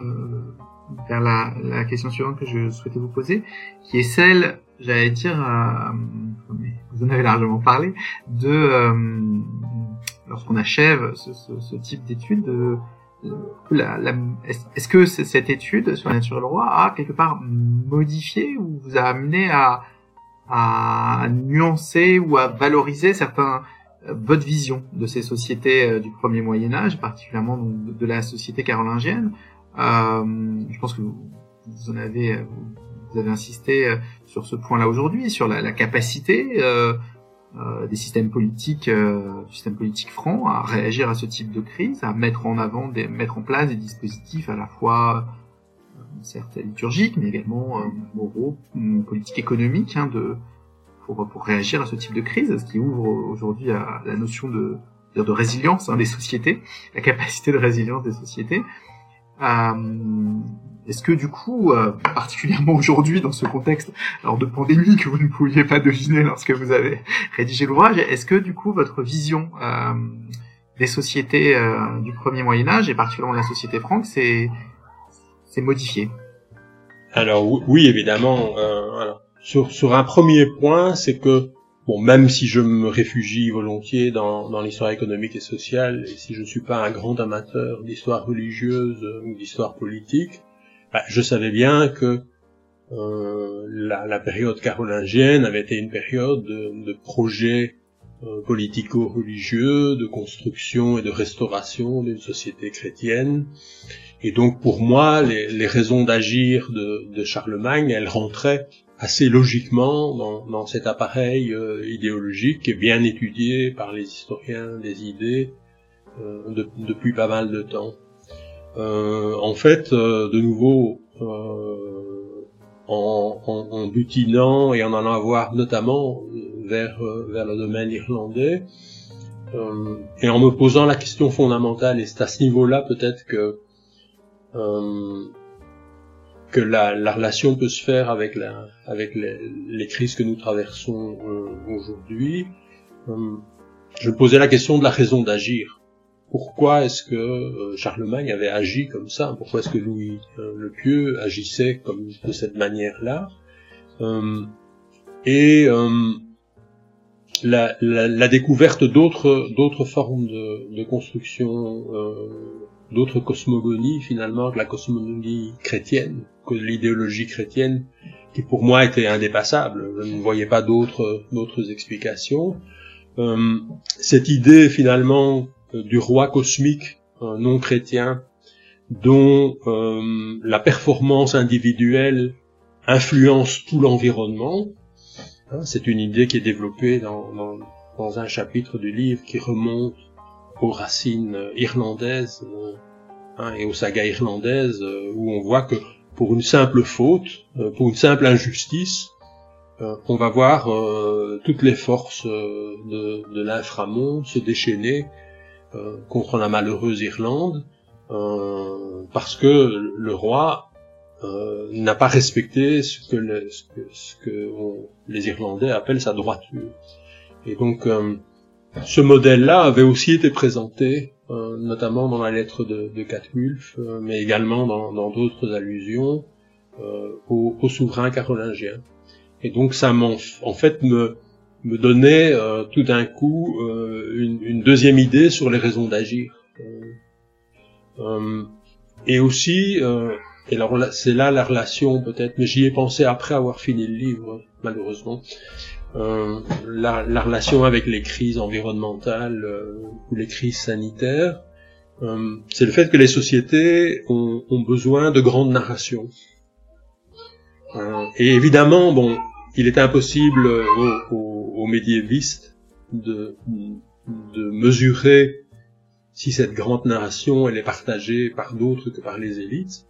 vers la, la, question suivante que je souhaitais vous poser, qui est celle, j'allais dire, vous en avez largement parlé, de euh, lorsqu'on achève ce, type d'étude, la, est-ce que cette étude sur la nature roi a quelque part modifié ou vous a amené à, nuancer ou à valoriser certains votre vision de ces sociétés du premier Moyen Âge, particulièrement de, la société carolingienne? je pense que vous, en avez, vous avez insisté sur ce point-là aujourd'hui, sur la, capacité euh, des systèmes politiques, euh, systèmes politiques francs, à réagir à ce type de crise, à mettre en avant, des, mettre en place des dispositifs à la fois euh, certes liturgiques, mais également euh, moraux, politiques, économiques, hein, pour, réagir à ce type de crise, ce qui ouvre aujourd'hui à la notion de résilience hein, des sociétés, la capacité de résilience des sociétés. Euh, est-ce que du coup, euh, particulièrement aujourd'hui dans ce contexte alors de pandémie que vous ne pouviez pas deviner lorsque vous avez rédigé l'ouvrage, est-ce que du coup votre vision euh, des sociétés euh, du premier Moyen Âge et particulièrement de la société franque s'est modifiée? Alors oui, évidemment. Sur, un premier point, c'est que même si je me réfugie volontiers dans, dans l'histoire économique et sociale, et si je ne suis pas un grand amateur d'histoire religieuse ou d'histoire politique, bah, je savais bien que euh, la, la, période carolingienne avait été une période de, de projets euh, politico-religieux, de construction et de restauration d'une société chrétienne. Et donc pour moi, les, les raisons d'agir de, de, Charlemagne, elles rentraient assez logiquement dans, dans cet appareil euh, idéologique bien étudié par les historiens des idées euh, de, depuis pas mal de temps. Euh, en fait, euh, de nouveau, euh, en, en, en, butinant et en allant avoir notamment vers, vers le domaine irlandais, et en me posant la question fondamentale, et c'est à ce niveau-là peut-être que que la, la, relation peut se faire avec, la, avec les, les crises que nous traversons aujourd'hui. je me posais la question de la raison d'agir pourquoi est-ce que euh, Charlemagne avait agi comme ça? Pourquoi est-ce que Louis euh, le Pieux agissait comme de cette manière-là? Euh, Et la, la, la, découverte d'autres d'autres formes de, de construction, d'autres cosmogonies finalement que la cosmogonie chrétienne, que l'idéologie chrétienne, qui pour moi était indépassable. Je ne voyais pas d'autres d'autres explications. cette idée finalement euh, du roi cosmique non chrétien dont euh, la performance individuelle influence tout l'environnement. Hein, c'est une idée qui est développée dans, dans, dans, un chapitre du livre qui remonte aux racines irlandaises euh, hein, et aux sagas irlandaises, où on voit que pour une simple faute, pour une simple injustice, on va voir toutes les forces de, de l'inframonde se déchaîner euh, contre la malheureuse Irlande, euh, parce que le roi euh, n'a pas respecté ce que, ce que, les Irlandais appellent sa droiture. Et donc, ce modèle-là avait aussi été présenté, notamment dans la lettre de, de Catulf, mais également dans d'autres allusions au, au, souverain carolingien. Et donc, ça en fait me me donnait euh, tout d'un coup euh, une, une, deuxième idée sur les raisons d'agir. Euh, et aussi, et alors c'est là la relation peut-être, mais j'y ai pensé après avoir fini le livre, malheureusement, la, la, relation avec les crises environnementales ou les crises sanitaires. c'est le fait que les sociétés ont, ont besoin de grandes narrations. et évidemment, bon, il est impossible aux, aux médiévistes de, de mesurer si cette grande narration elle est partagée par d'autres que par les élites.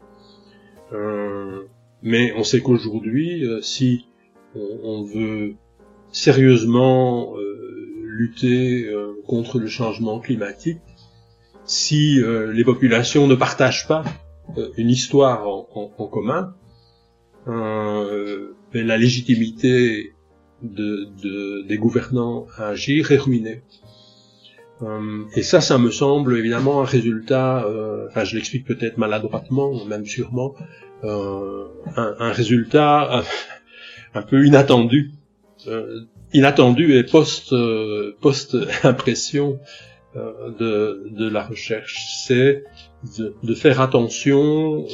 Euh, mais on sait qu'aujourd'hui, euh, si on, veut sérieusement euh, lutter euh, contre le changement climatique, si les populations ne partagent pas une histoire en, en, en commun, ben, la légitimité de, de, des gouvernants à agir est ruiné. Euh, et ça, ça me semble évidemment un résultat, euh, enfin je l'explique peut-être maladroitement, même sûrement, euh, un, un, résultat un peu inattendu, euh, inattendu et post post impression de, de la recherche, c'est de, de, faire attention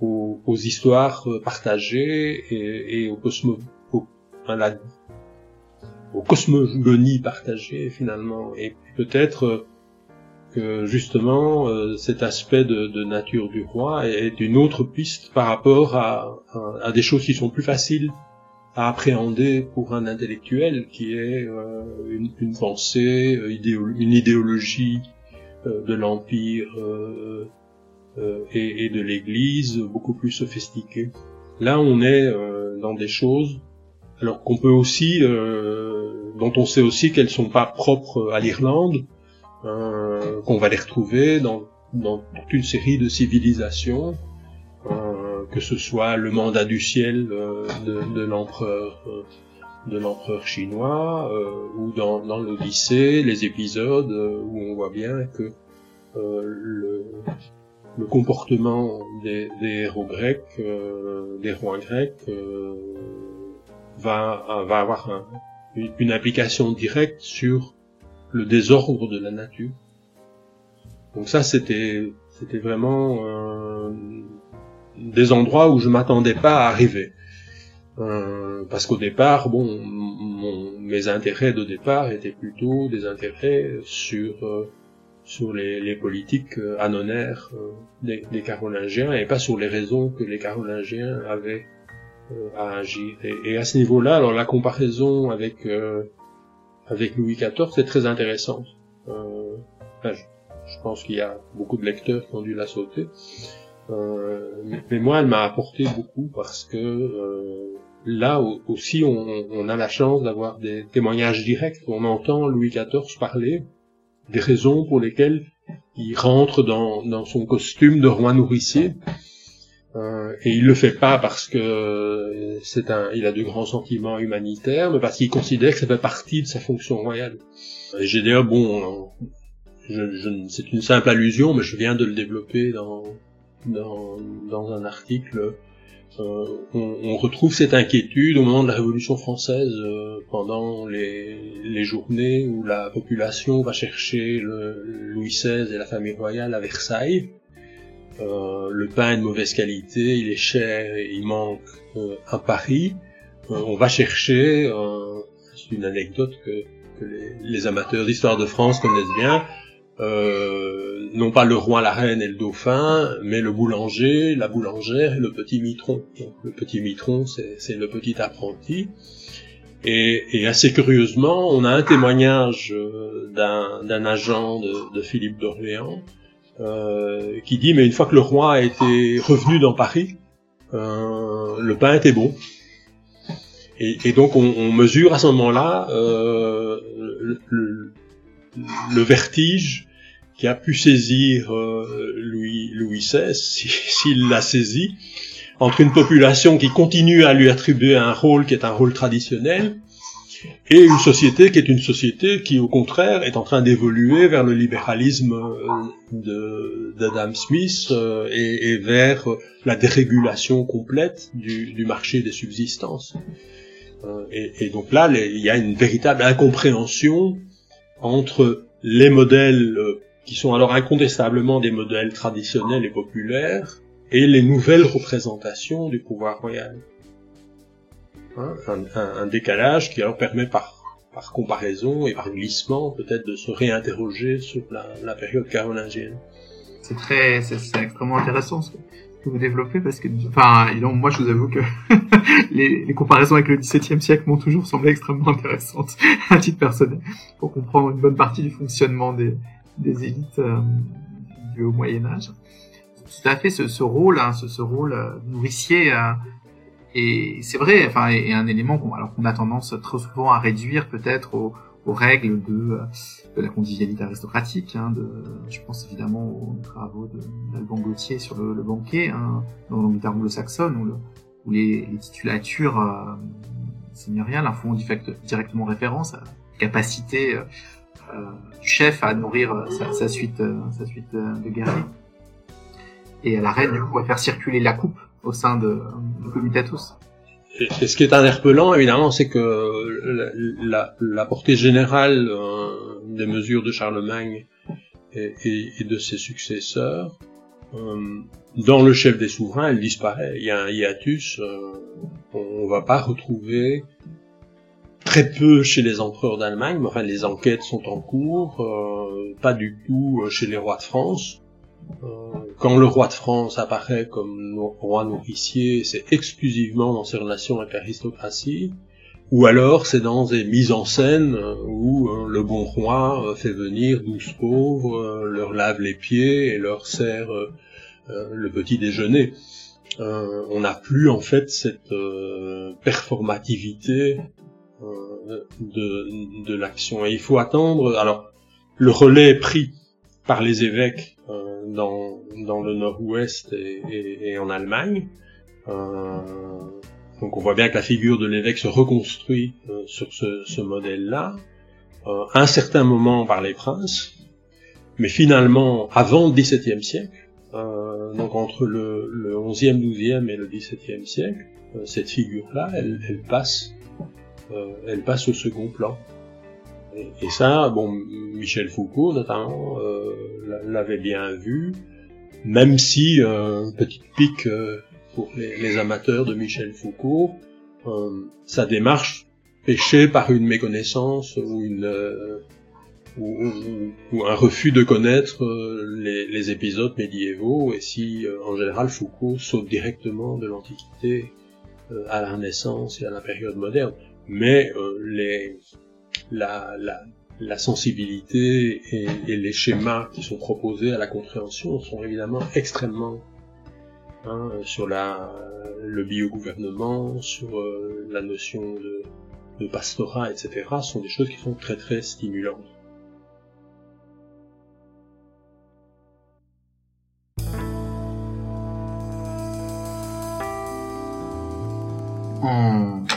aux, aux, histoires partagées et, et aux, cosmo, aux cosmogonies partagées finalement. Et peut-être que justement cet aspect de, nature du roi est une autre piste par rapport à, à, des choses qui sont plus faciles à appréhender pour un intellectuel qui est une, une, pensée, une idéologie de l'empire et, et, de l'Église beaucoup plus sophistiquée. Là, on est dans des choses alors qu'on peut aussi, euh, dont on sait aussi qu'elles sont pas propres à l'Irlande, euh, qu'on va les retrouver dans, toute une série de civilisations, euh, que ce soit le mandat du ciel euh, de, l'empereur euh, de l'empereur chinois ou dans, dans l'Odyssée, les épisodes où on voit bien que le, comportement des héros grecs, des rois grecs va, va avoir une application directe sur le désordre de la nature. Donc ça, c'était, c'était vraiment euh, des endroits où je m'attendais pas à arriver. Euh, parce qu'au départ, bon, mes intérêts de départ étaient plutôt des intérêts sur euh, sur les, les politiques anonaires des, des, Carolingiens et pas sur les raisons que les Carolingiens avaient euh, à agir. Et, à ce niveau-là, alors la comparaison avec euh, avec Louis XIV c'est très intéressant. Euh, je, pense qu'il y a beaucoup de lecteurs qui ont dû la sauter. mais, moi, elle m'a apporté beaucoup parce que là aussi, on, on, a la chance d'avoir des témoignages directs. On entend Louis XIV parler des raisons pour lesquelles il rentre dans, dans son costume de roi nourricier euh, et il le fait pas parce que c'est un, il a de grands sentiments humanitaires, mais parce qu'il considère que ça fait partie de sa fonction royale. Et j'ai d'ailleurs, bon, je, je, c'est une simple allusion, mais je viens de le développer dans, dans, dans un article. Euh, on, on, retrouve cette inquiétude au moment de la Révolution française, euh, pendant les, les, journées où la population va chercher le, Louis XVI et la famille royale à Versailles euh, le pain est de mauvaise qualité, il est cher, il manque euh, à Paris. Euh, on va chercher, c'est une anecdote que, que les, les, amateurs d'histoire de France connaissent bien, non pas le roi, la reine et le dauphin, mais le boulanger, la boulangère et le petit mitron. Donc, le petit mitron, c'est le petit apprenti. Et, et, assez curieusement, on a un témoignage d'un agent de, de Philippe d'Orléans euh, qui dit mais une fois que le roi a été revenu dans Paris, euh, le pain était bon. Et, donc on, mesure à ce moment-là euh, le, le, vertige qui a pu saisir euh, Louis, Louis XVI, s'il l'a saisi, entre une population qui continue à lui attribuer un rôle qui est un rôle traditionnel, et une société qui est une société qui, au contraire, est en train d'évoluer vers le libéralisme euh, d'Adam Smith euh, et, vers la dérégulation complète du, marché des subsistances. Euh, et, donc là, il y a une véritable incompréhension entre les modèles qui sont alors incontestablement des modèles traditionnels et populaires et les nouvelles représentations du pouvoir royal. Hein, un, décalage qui alors permet par, par comparaison et par glissement peut-être de se réinterroger sur la, période carolingienne. C'est très, c'est extrêmement intéressant ce que vous développez parce que, enfin, moi je vous avoue que les, comparaisons avec le XVIIe siècle m'ont toujours semblé extrêmement intéressantes à titre personnel pour comprendre une bonne partie du fonctionnement des, des élites euh, du Haut Moyen Âge. Tout à fait ce, rôle, hein, ce, ce, rôle euh, nourricier. Euh, et c'est vrai, enfin, et, un élément qu'on a tendance trop souvent à réduire peut-être aux, aux, règles de, de, la convivialité aristocratique. Hein, de, je pense évidemment aux travaux d'Alban Gauthier sur le, le banquet, hein, dans l'Angleterre anglo-saxonne, où, où les, les, titulatures euh, seigneuriales font directement référence à la capacité euh, euh, du chef à nourrir euh, sa, sa suite, euh, sa suite de guerriers. Et à la reine, du coup, à faire circuler la coupe au sein de, du comitatus. Et, et, ce qui est interpellant, évidemment, c'est que la, la, portée générale euh, des mesures de Charlemagne et, et, et de ses successeurs, euh, dans le chef des souverains, elle disparaît. Il y a un hiatus. Euh, on, ne va pas retrouver très peu chez les empereurs d'Allemagne, mais enfin les enquêtes sont en cours, pas du tout chez les rois de France. Quand le roi de France apparaît comme roi nourricier, c'est exclusivement dans ses relations avec l'aristocratie ou alors c'est dans des mises en scène euh, où euh, le bon roi euh, fait venir douze pauvres, leur lave les pieds et leur sert le petit déjeuner. on n'a plus en fait cette performativité de, de l'action. Et il faut attendre. Alors le relais est pris par les évêques dans, dans le nord-ouest et, et, et, en Allemagne. Donc on voit bien que la figure de l'évêque se reconstruit euh, sur ce, ce modèle-là, euh, à un certain moment par les princes, mais finalement avant le XVIIe siècle, euh, donc entre le, le 11e, 12e et le XVIIe siècle, euh, cette figure-là, elle, elle, passe, euh, elle passe au second plan. Et, ça, bon, Michel Foucault notamment l'avait bien vu, même si petite pique pour les, amateurs de Michel Foucault, euh, sa démarche péchait par une méconnaissance ou euh, un refus de connaître euh, les, épisodes médiévaux et si en général Foucault saute directement de l'Antiquité à la Renaissance et à la période moderne. Mais les, la, sensibilité et, les schémas qui sont proposés à la compréhension sont évidemment extrêmement Hein, sur la, le biogouvernement, sur euh, la notion de, pastorat, etc., sont des choses qui sont très très stimulantes.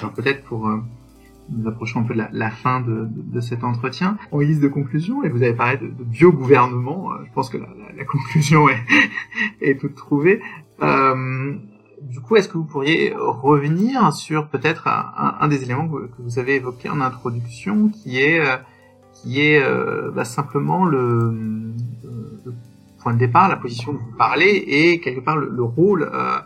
Alors peut-être pour euh, nous approchons un peu de la, fin de, cet entretien, en guise de conclusion, et vous avez parlé de, de biogouvernement, euh, je pense que la, conclusion est, est toute trouvée. Euh, du coup, est-ce que vous pourriez revenir sur peut-être un, des éléments que, vous avez évoqué en introduction, qui est euh, qui est bah, simplement le, point de départ, la position dont vous parlez, et quelque part le, le rôle, le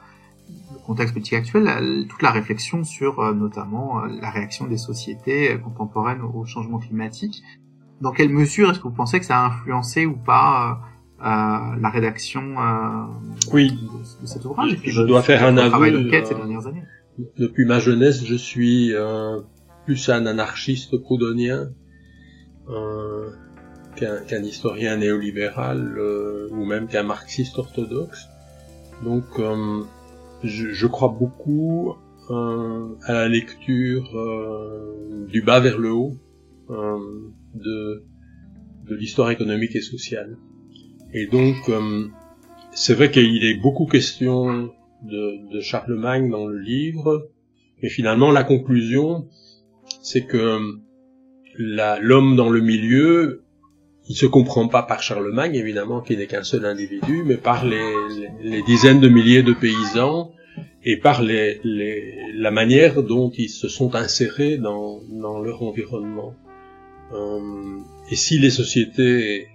contexte politique actuel, toute la réflexion sur notamment la réaction des sociétés contemporaines au changement climatique. Dans quelle mesure est-ce que vous pensez que ça a influencé ou pas la rédaction euh, oui. de, cet ouvrage. je, dois faire un aveu. De ces dernières années. Depuis ma jeunesse, je suis euh, plus un anarchiste proudhonien euh, qu'un historien néolibéral euh, ou même qu'un marxiste orthodoxe. Donc, euh, je, je, crois beaucoup à la lecture du bas vers le haut de, de l'histoire économique et sociale. Et donc, euh, c'est vrai qu'il est beaucoup question de, de, Charlemagne dans le livre, mais finalement, la conclusion, c'est que l'homme dans le milieu, il se comprend pas par Charlemagne, évidemment, qui n'est qu'un seul individu, mais par les, les, dizaines de milliers de paysans et par les, la manière dont ils se sont insérés dans, dans leur environnement. Euh, et si les sociétés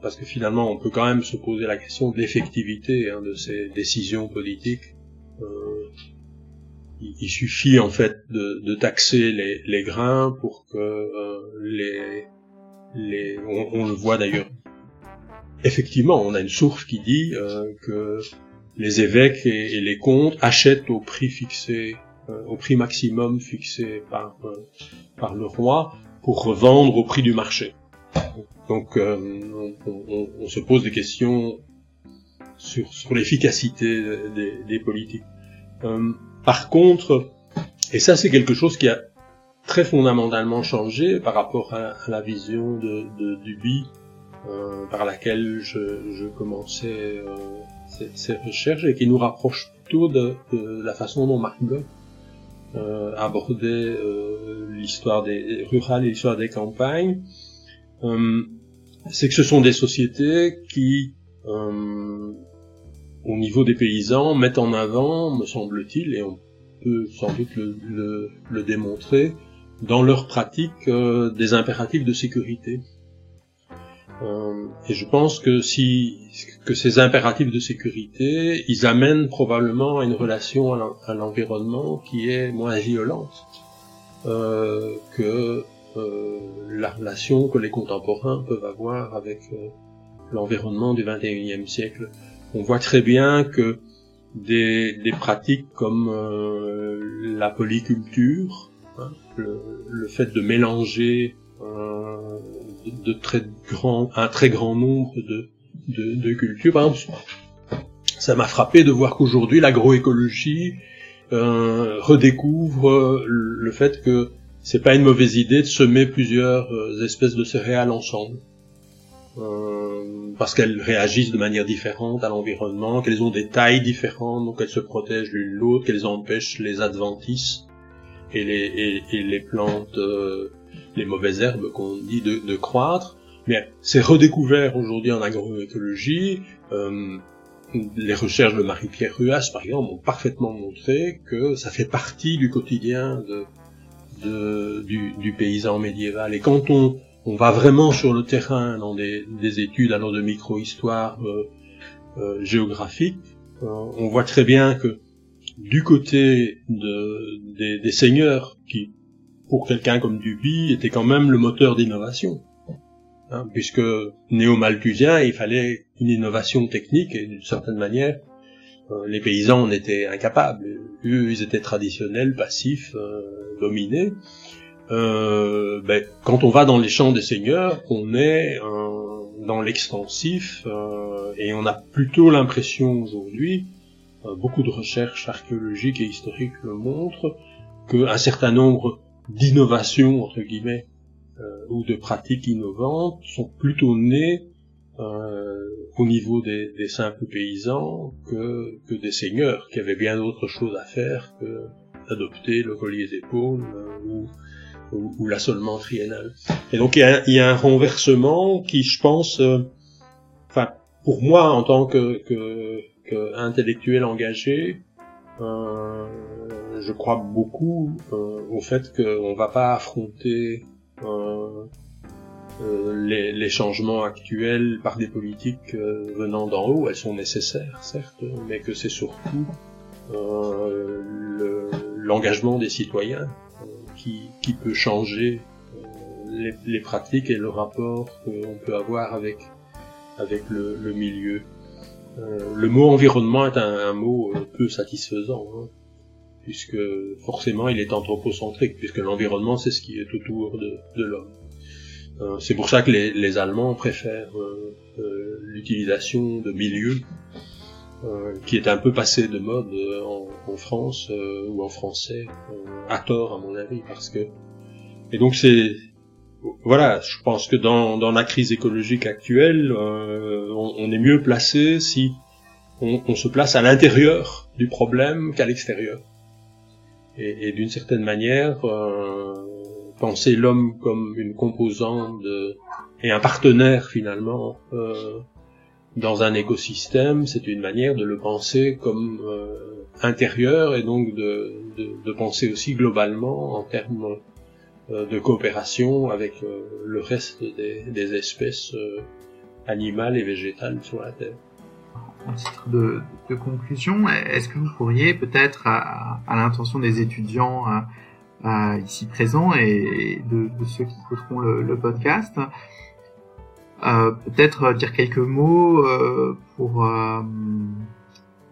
parce que finalement on peut quand même se poser la question de l'effectivité hein, de ces décisions politiques. Euh, il, suffit en fait de, de taxer les, les, grains pour que euh, les, les on, on, le voit d'ailleurs. Effectivement, on a une source qui dit euh, que les évêques et, les comtes achètent au prix fixé, euh, au prix maximum fixé par euh, par le roi pour revendre au prix du marché. Donc euh, on, se pose des questions sur, sur l'efficacité des, politiques. Euh, par contre, et ça c'est quelque chose qui a très fondamentalement changé par rapport à, la vision de, de Duby euh, par laquelle je, je commençais ces, ces, recherches et qui nous rapproche plutôt de, de la façon dont Marc Bloch abordait l'histoire des rurales et l'histoire des campagnes. C'est que ce sont des sociétés qui, euh, au niveau des paysans, mettent en avant, me semble-t-il, et on peut sans doute le, le, démontrer, dans leur pratique euh, des impératifs de sécurité. Euh, et je pense que si que ces impératifs de sécurité, ils amènent probablement à une relation à l'environnement qui est moins violente. euh, que euh, la relation que les contemporains peuvent avoir avec euh, l'environnement du XXIe siècle. On voit très bien que des, des pratiques comme euh, la polyculture, le, fait de mélanger euh, de, très grand, un très grand nombre de, de, cultures, par exemple, ça m'a frappé de voir qu'aujourd'hui l'agroécologie euh, redécouvre le fait que c'est pas une mauvaise idée de semer plusieurs euh, espèces de céréales ensemble. Euh, parce qu'elles réagissent de manière différente à l'environnement, qu'elles ont des tailles différentes, donc elles se protègent l'une l'autre, qu'elles empêchent les adventices et les, et, les plantes, euh, les mauvaises herbes qu'on dit de, de, croître. Mais c'est redécouvert aujourd'hui en agroécologie. Euh, les recherches de Marie-Pierre Ruas, par exemple, ont parfaitement montré que ça fait partie du quotidien de, de, du, du, paysan médiéval. Et quand on, on va vraiment sur le terrain dans des, des études alors de micro-histoire euh, euh, géographique, euh, on voit très bien que du côté de, des, des seigneurs, qui pour quelqu'un comme Duby était quand même le moteur d'innovation, hein, puisque néo-malthusien, il fallait une innovation technique et d'une certaine manière, euh, les paysans en étaient incapables. Eux, ils étaient traditionnels, passifs, euh, dominés. Euh, ben, quand on va dans les champs des seigneurs, on est dans l'extensif et on a plutôt l'impression aujourd'hui, beaucoup de recherches archéologiques et historiques le montrent, qu'un certain nombre d'innovations entre guillemets ou de pratiques innovantes sont plutôt nées euh, au niveau des, des, simples paysans que, que des seigneurs qui avaient bien d'autres choses à faire que d'adopter le collier d'épaules euh, ou, ou, ou l'assolement triennal. Et donc il y, a, y, a, un renversement qui, je pense, euh, enfin pour moi en tant que, que, intellectuel engagé, euh, je crois beaucoup euh, au fait qu'on va pas affronter euh, les, changements actuels par des politiques venant d'en haut, elles sont nécessaires, certes, mais que c'est surtout l'engagement des citoyens qui, peut changer les, pratiques et le rapport qu'on peut avoir avec, avec le milieu. Le mot environnement est un, mot peu satisfaisant. Hein puisque forcément il est anthropocentrique, puisque l'environnement c'est ce qui est autour de, l'homme. Euh, c'est pour ça que les, Allemands préfèrent euh, euh, l'utilisation de milieux qui est un peu passé de mode en, en, France ou en français, à tort à mon avis, parce que et donc c'est voilà, je pense que dans, la crise écologique actuelle, on, on, est mieux placé si on, se place à l'intérieur du problème qu'à l'extérieur. Et, d'une certaine manière, euh, penser l'homme comme une composante et un partenaire finalement euh, dans un écosystème, c'est une manière de le penser comme euh, intérieur et donc de, penser aussi globalement en termes euh, de coopération avec euh, le reste des, des espèces euh, animales et végétales sur la Terre. En titre de, de conclusion, est-ce que vous pourriez peut-être, à, à l'intention des étudiants, euh, ici présents et de, de, ceux qui écouteront le, le podcast. Euh, Peut-être dire quelques mots euh, pour, euh,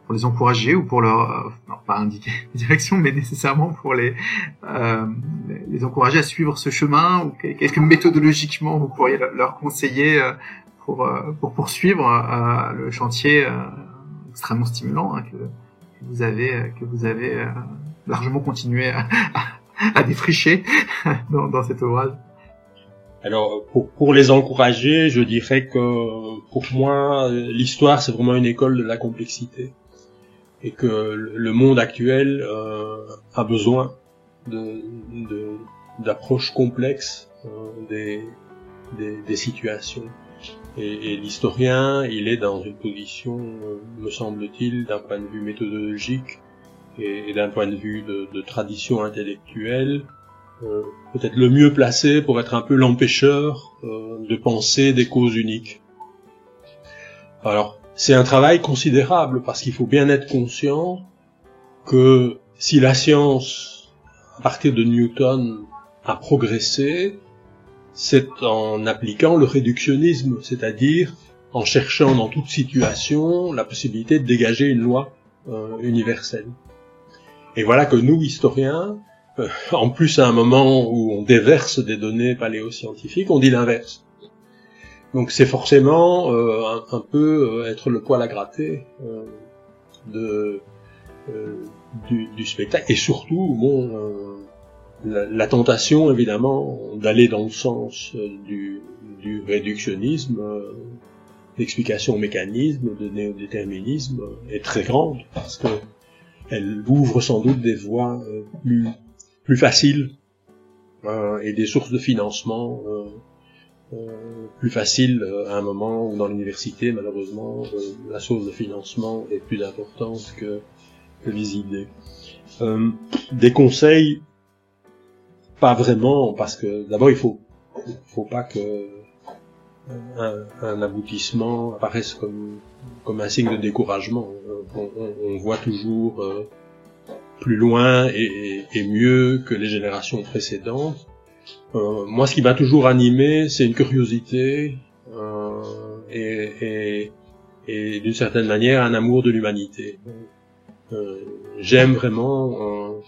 pour les encourager ou pour leur, euh, non pas indiquer direction, mais nécessairement pour les, euh, les encourager à suivre ce chemin ou qu'est-ce que méthodologiquement vous pourriez leur conseiller pour, pour poursuivre le chantier extrêmement stimulant hein, que, que, vous avez que vous avez largement continué à, à défricher dans, dans cet ouvrage alors, pour, pour, les encourager, je dirais que pour moi, l'histoire, c'est vraiment une école de la complexité. Et que le monde actuel euh, a besoin d'approches de, complexes euh, des, des, des, situations. Et, et l'historien, il est dans une position, euh, me semble-t-il, d'un point de vue méthodologique, et, d'un point de vue de, de tradition intellectuelle, euh, peut-être le mieux placé pour être un peu l'empêcheur euh, de penser des causes uniques. Alors, c'est un travail considérable parce qu'il faut bien être conscient que si la science à partir de Newton, a progressé, c'est en appliquant le réductionnisme, c'est-à-dire en cherchant dans toute situation la possibilité de dégager une loi euh, universelle. Et voilà que nous, historiens, euh, en plus à un moment où on déverse des données paléoscientifiques, on dit l'inverse. Donc c'est forcément euh, un, peu être le poil à gratter de, du, du, spectacle, et surtout, bon, la, tentation évidemment d'aller dans le sens euh, du, du réductionnisme, euh, d'explication au mécanisme, de néodéterminisme est très grande parce que elle ouvre sans doute des voies euh, plus, plus faciles et des sources de financement plus faciles à un moment où dans l'université malheureusement la source de financement est plus importante que, que les idées. des conseils pas vraiment, parce que d'abord il faut, faut pas que un, aboutissement apparaisse comme, comme un signe de découragement. On, voit toujours euh, plus loin et, mieux que les générations précédentes. Euh, moi, ce qui m'a toujours animé, c'est une curiosité euh, et, et d'une certaine manière un amour de l'humanité. J'aime vraiment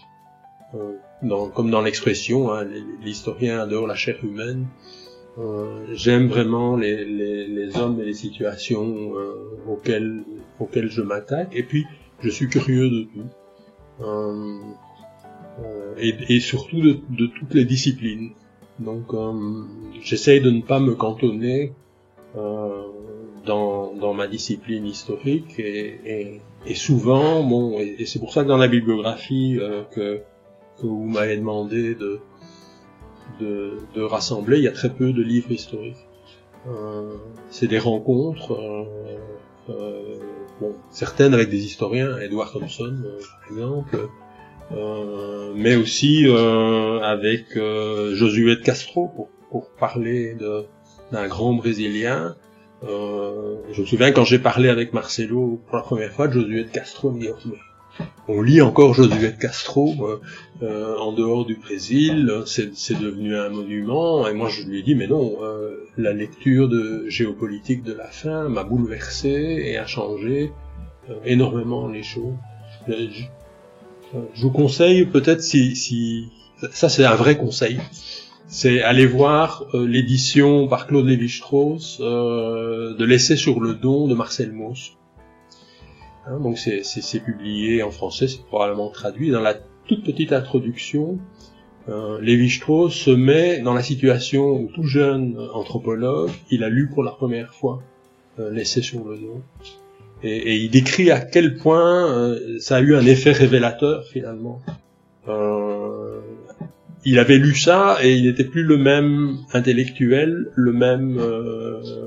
comme dans l'expression, hein, l'historien adore la chair humaine. Euh, J'aime vraiment les, hommes et les situations euh, auxquelles je m'attaque. Et puis, je suis curieux de tout. Euh, euh et, et, surtout de, de, toutes les disciplines. Donc, euh, j'essaye de ne pas me cantonner dans, dans ma discipline historique. Et, et, et souvent, bon, et, c'est pour ça que dans la bibliographie que que vous m'avez demandé de, de, rassembler, il y a très peu de livres historiques. Euh, c'est des rencontres, euh, euh, bon, certaines avec des historiens, Edward Thompson par exemple, mais aussi avec Josué de Castro pour, pour parler d'un grand Brésilien. je me souviens quand j'ai parlé avec Marcelo pour la première fois Josué de Castro, il on lit encore Josué de Castro euh, euh, en dehors du Brésil, c'est devenu un monument, et moi je lui ai dit mais non, euh, la lecture de géopolitique de la fin m'a bouleversé et a changé énormément les choses. Je, vous conseille peut-être si, ça c'est un vrai conseil, c'est aller voir l'édition par Claude Lévi-Strauss de l'essai sur le don de Marcel Mauss Hein, donc c'est publié en français, c'est probablement traduit. Dans la toute petite introduction, euh, Lévi-Strauss se met dans la situation où tout jeune anthropologue, il a lu pour la première fois euh, l'essai sur le nom. Et, il décrit à quel point euh, ça a eu un effet révélateur finalement. Euh, il avait lu ça et il n'était plus le même intellectuel, le même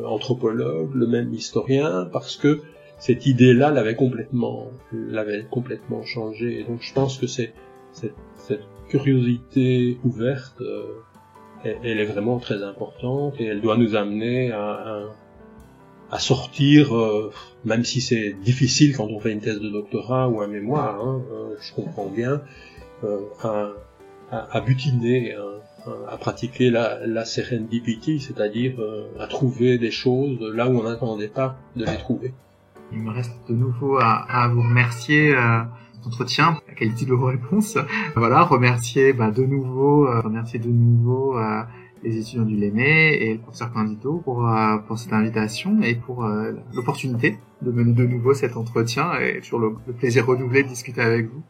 anthropologue, le même historien, parce que cette idée-là l'avait complètement, l'avait complètement changé. Et donc je pense que c'est cette, cette, curiosité ouverte, euh, elle, est vraiment très importante et elle doit nous amener à, à, sortir, euh, même si c'est difficile quand on fait une thèse de doctorat ou un mémoire, hein, euh, je comprends bien, à, à, butiner, hein, à pratiquer la, la serendipity, c'est-à-dire à trouver des choses là où on n'attendait pas de les trouver. Il me reste de nouveau à, à vous remercier euh, entretien, la qualité de vos réponses. Voilà, remercier bah, de nouveau, euh, remercier de nouveau euh, les étudiants du LEME et le professeur Candito pour, euh, pour cette invitation et pour l'opportunité de mener de nouveau cet entretien et le, le plaisir renouvelé de discuter avec vous.